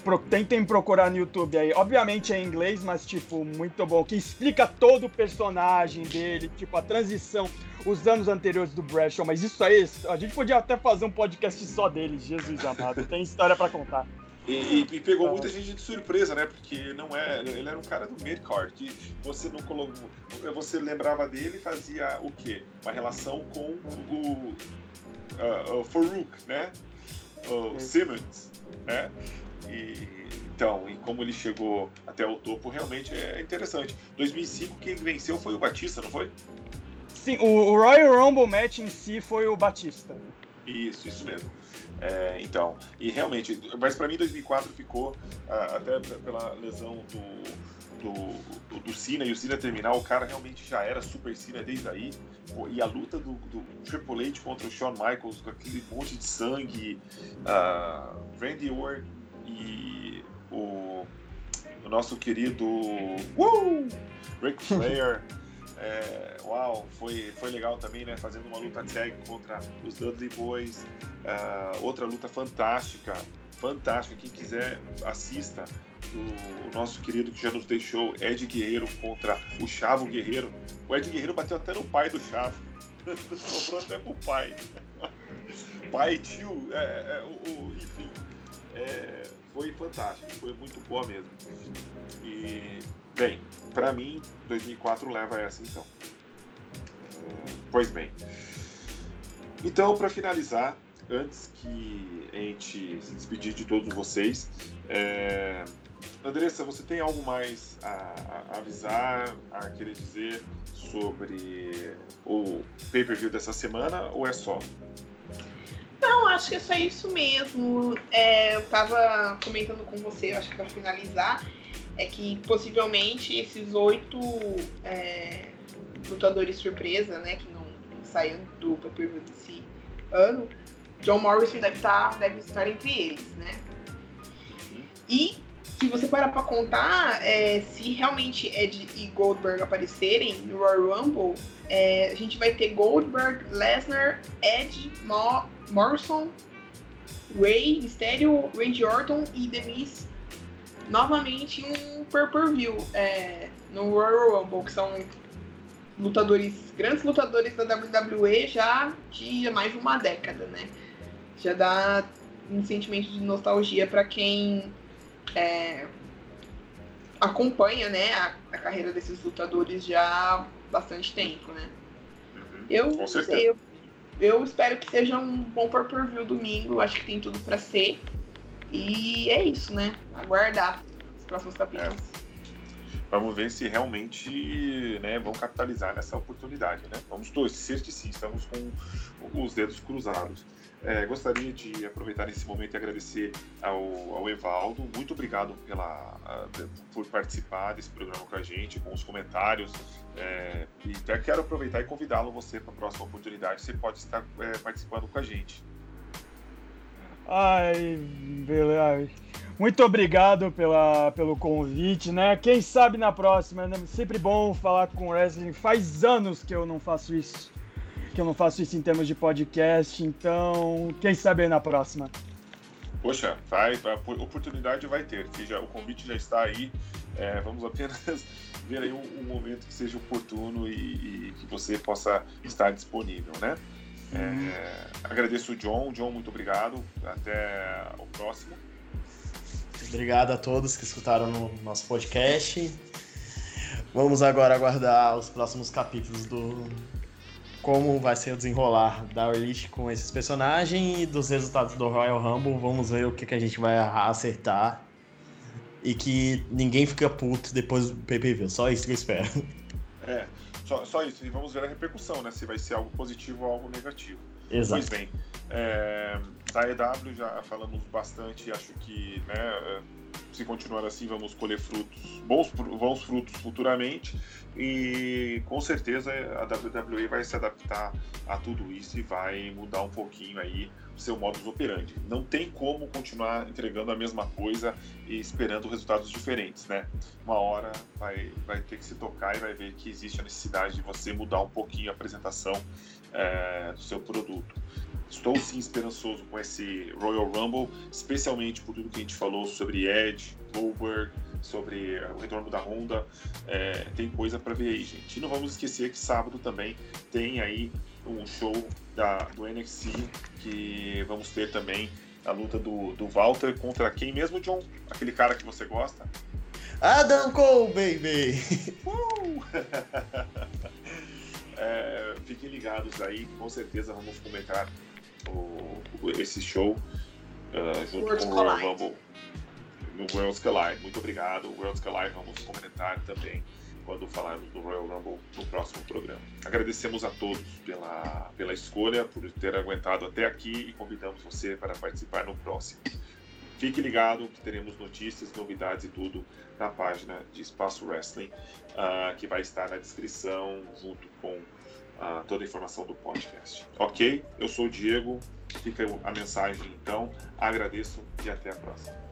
Pro, tentem procurar no YouTube aí. Obviamente é em inglês, mas, tipo, muito bom. Que explica todo o personagem dele, tipo, a transição, os anos anteriores do Bradshaw. Mas isso aí, a gente podia até fazer um podcast só dele, Jesus amado. Tem história para contar. E, e, pegou muita gente de surpresa, né? Porque não é, ele era um cara do mid-card, que você não colocou, você lembrava dele e fazia o quê? Uma relação com o, uh, o Farouk, né? O Simmons, né? E, então, e como ele chegou até o topo, realmente é interessante. 2005 quem venceu foi o Batista, não foi? Sim, o Royal Rumble match em si foi o Batista. Isso, isso mesmo. É, então, e realmente, mas para mim 2004 ficou, uh, até pela lesão do, do, do, do Cena e o Cena terminar, o cara realmente já era super Cena desde aí. E a luta do, do, Triple H contra o Shawn Michaels, com aquele monte de sangue, uh, Randy Orton e o, o nosso querido uh, Ric Flair. É, foi, foi legal também, né? Fazendo uma luta tag contra os Dudley Boys. Uh, outra luta fantástica, fantástica. Quem quiser, assista. Do nosso querido que já nos deixou, Ed Guerreiro contra o Chavo Guerreiro. O Ed Guerreiro bateu até no pai do Chavo. Sobrou até pro pai. pai, tio, é, é, o, enfim. É, foi fantástico, foi muito boa mesmo. E Bem, para mim, 2004 leva essa então. Pois bem. Então, para finalizar, antes que a gente se despedir de todos vocês, é... Andressa, você tem algo mais a, avisar, a querer dizer sobre o pay-per-view dessa semana ou é só? Não, acho que é só isso mesmo. É, eu estava comentando com você, acho que para finalizar, é que possivelmente esses oito é, lutadores surpresa, né, que não, não saíram do pay desse ano, John Morrison deve estar, deve estar entre eles, né? E se você parar para contar, é, se realmente Ed e Goldberg aparecerem no Royal Rumble, é, a gente vai ter Goldberg, Lesnar, Ed, Mo Morrison, Ray, Mysterio, Randy Orton e The Miz novamente um pay-per-view é, no Royal Rumble, que são lutadores, grandes lutadores da WWE já de mais de uma década, né? Já dá um sentimento de nostalgia para quem é, acompanha, né, a, a, carreira desses lutadores já há bastante tempo, né? Uhum, eu, eu, eu espero que seja um bom pay-per-view domingo, acho que tem tudo para ser. E é isso, né? Aguardar os próximos capítulos. É. Vamos ver se realmente né, vão capitalizar nessa oportunidade. Né? Vamos torcer que sim, estamos com os dedos cruzados. É, gostaria de aproveitar esse momento e agradecer ao, ao Evaldo. Muito obrigado pela, por participar desse programa com a gente, com os comentários. É, e quero aproveitar e convidá-lo você para a próxima oportunidade. Você pode estar é, participando com a gente. Ai, beleza. Muito obrigado pela, pelo convite, né? Quem sabe na próxima, né? Sempre bom falar com wrestling. Faz anos que eu não faço isso. Que eu não faço isso em termos de podcast, então quem sabe na próxima. Poxa, vai, a oportunidade vai ter. Já, o convite já está aí. É, vamos apenas ver aí um, um, momento que seja oportuno e, e que você possa estar disponível, né? É, agradeço o John. John, muito obrigado. Até o próximo. Obrigado a todos que escutaram no nosso podcast. Vamos agora aguardar os próximos capítulos do como vai ser o desenrolar da Orlish com esses personagens e dos resultados do Royal Rumble. Vamos ver o que, que a gente vai acertar. E que ninguém fica puto depois do PPV. Só isso que eu espero. É, só, só isso. E vamos ver a repercussão, né? Se vai ser algo positivo ou algo negativo. Exato. Pois bem, é, da EW já falamos bastante, acho que né, se continuar assim vamos colher frutos, bons, bons frutos futuramente e com certeza a WWE vai se adaptar a tudo isso e vai mudar um pouquinho aí o seu modus operandi. Não tem como continuar entregando a mesma coisa e esperando resultados diferentes, né? Uma hora vai, vai ter que se tocar e vai ver que existe a necessidade de você mudar um pouquinho a apresentação é, do seu produto. Estou sim esperançoso com esse Royal Rumble, especialmente por tudo que a gente falou sobre Edge, Goldberg, sobre o retorno da Honda. É, tem coisa para ver aí, gente. E não vamos esquecer que sábado também tem aí um show da, do NXT, que vamos ter também a luta do, do Walter contra quem mesmo, John? Aquele cara que você gosta? Adam Cole, baby! Uh! é, fiquem ligados aí, com certeza vamos comentar o, esse show uh, junto World com o Royal Rumble no Worlds Collide. Muito obrigado, Worlds Collide. Vamos comentar também quando falarmos do Royal Rumble no próximo programa. Agradecemos a todos pela, pela escolha, por ter aguentado até aqui e convidamos você para participar no próximo. Fique ligado que teremos notícias, novidades e tudo na página de Espaço Wrestling, uh, que vai estar na descrição junto com uh, toda a informação do podcast. Ok? Eu sou o Diego, fica a mensagem então, agradeço e até a próxima.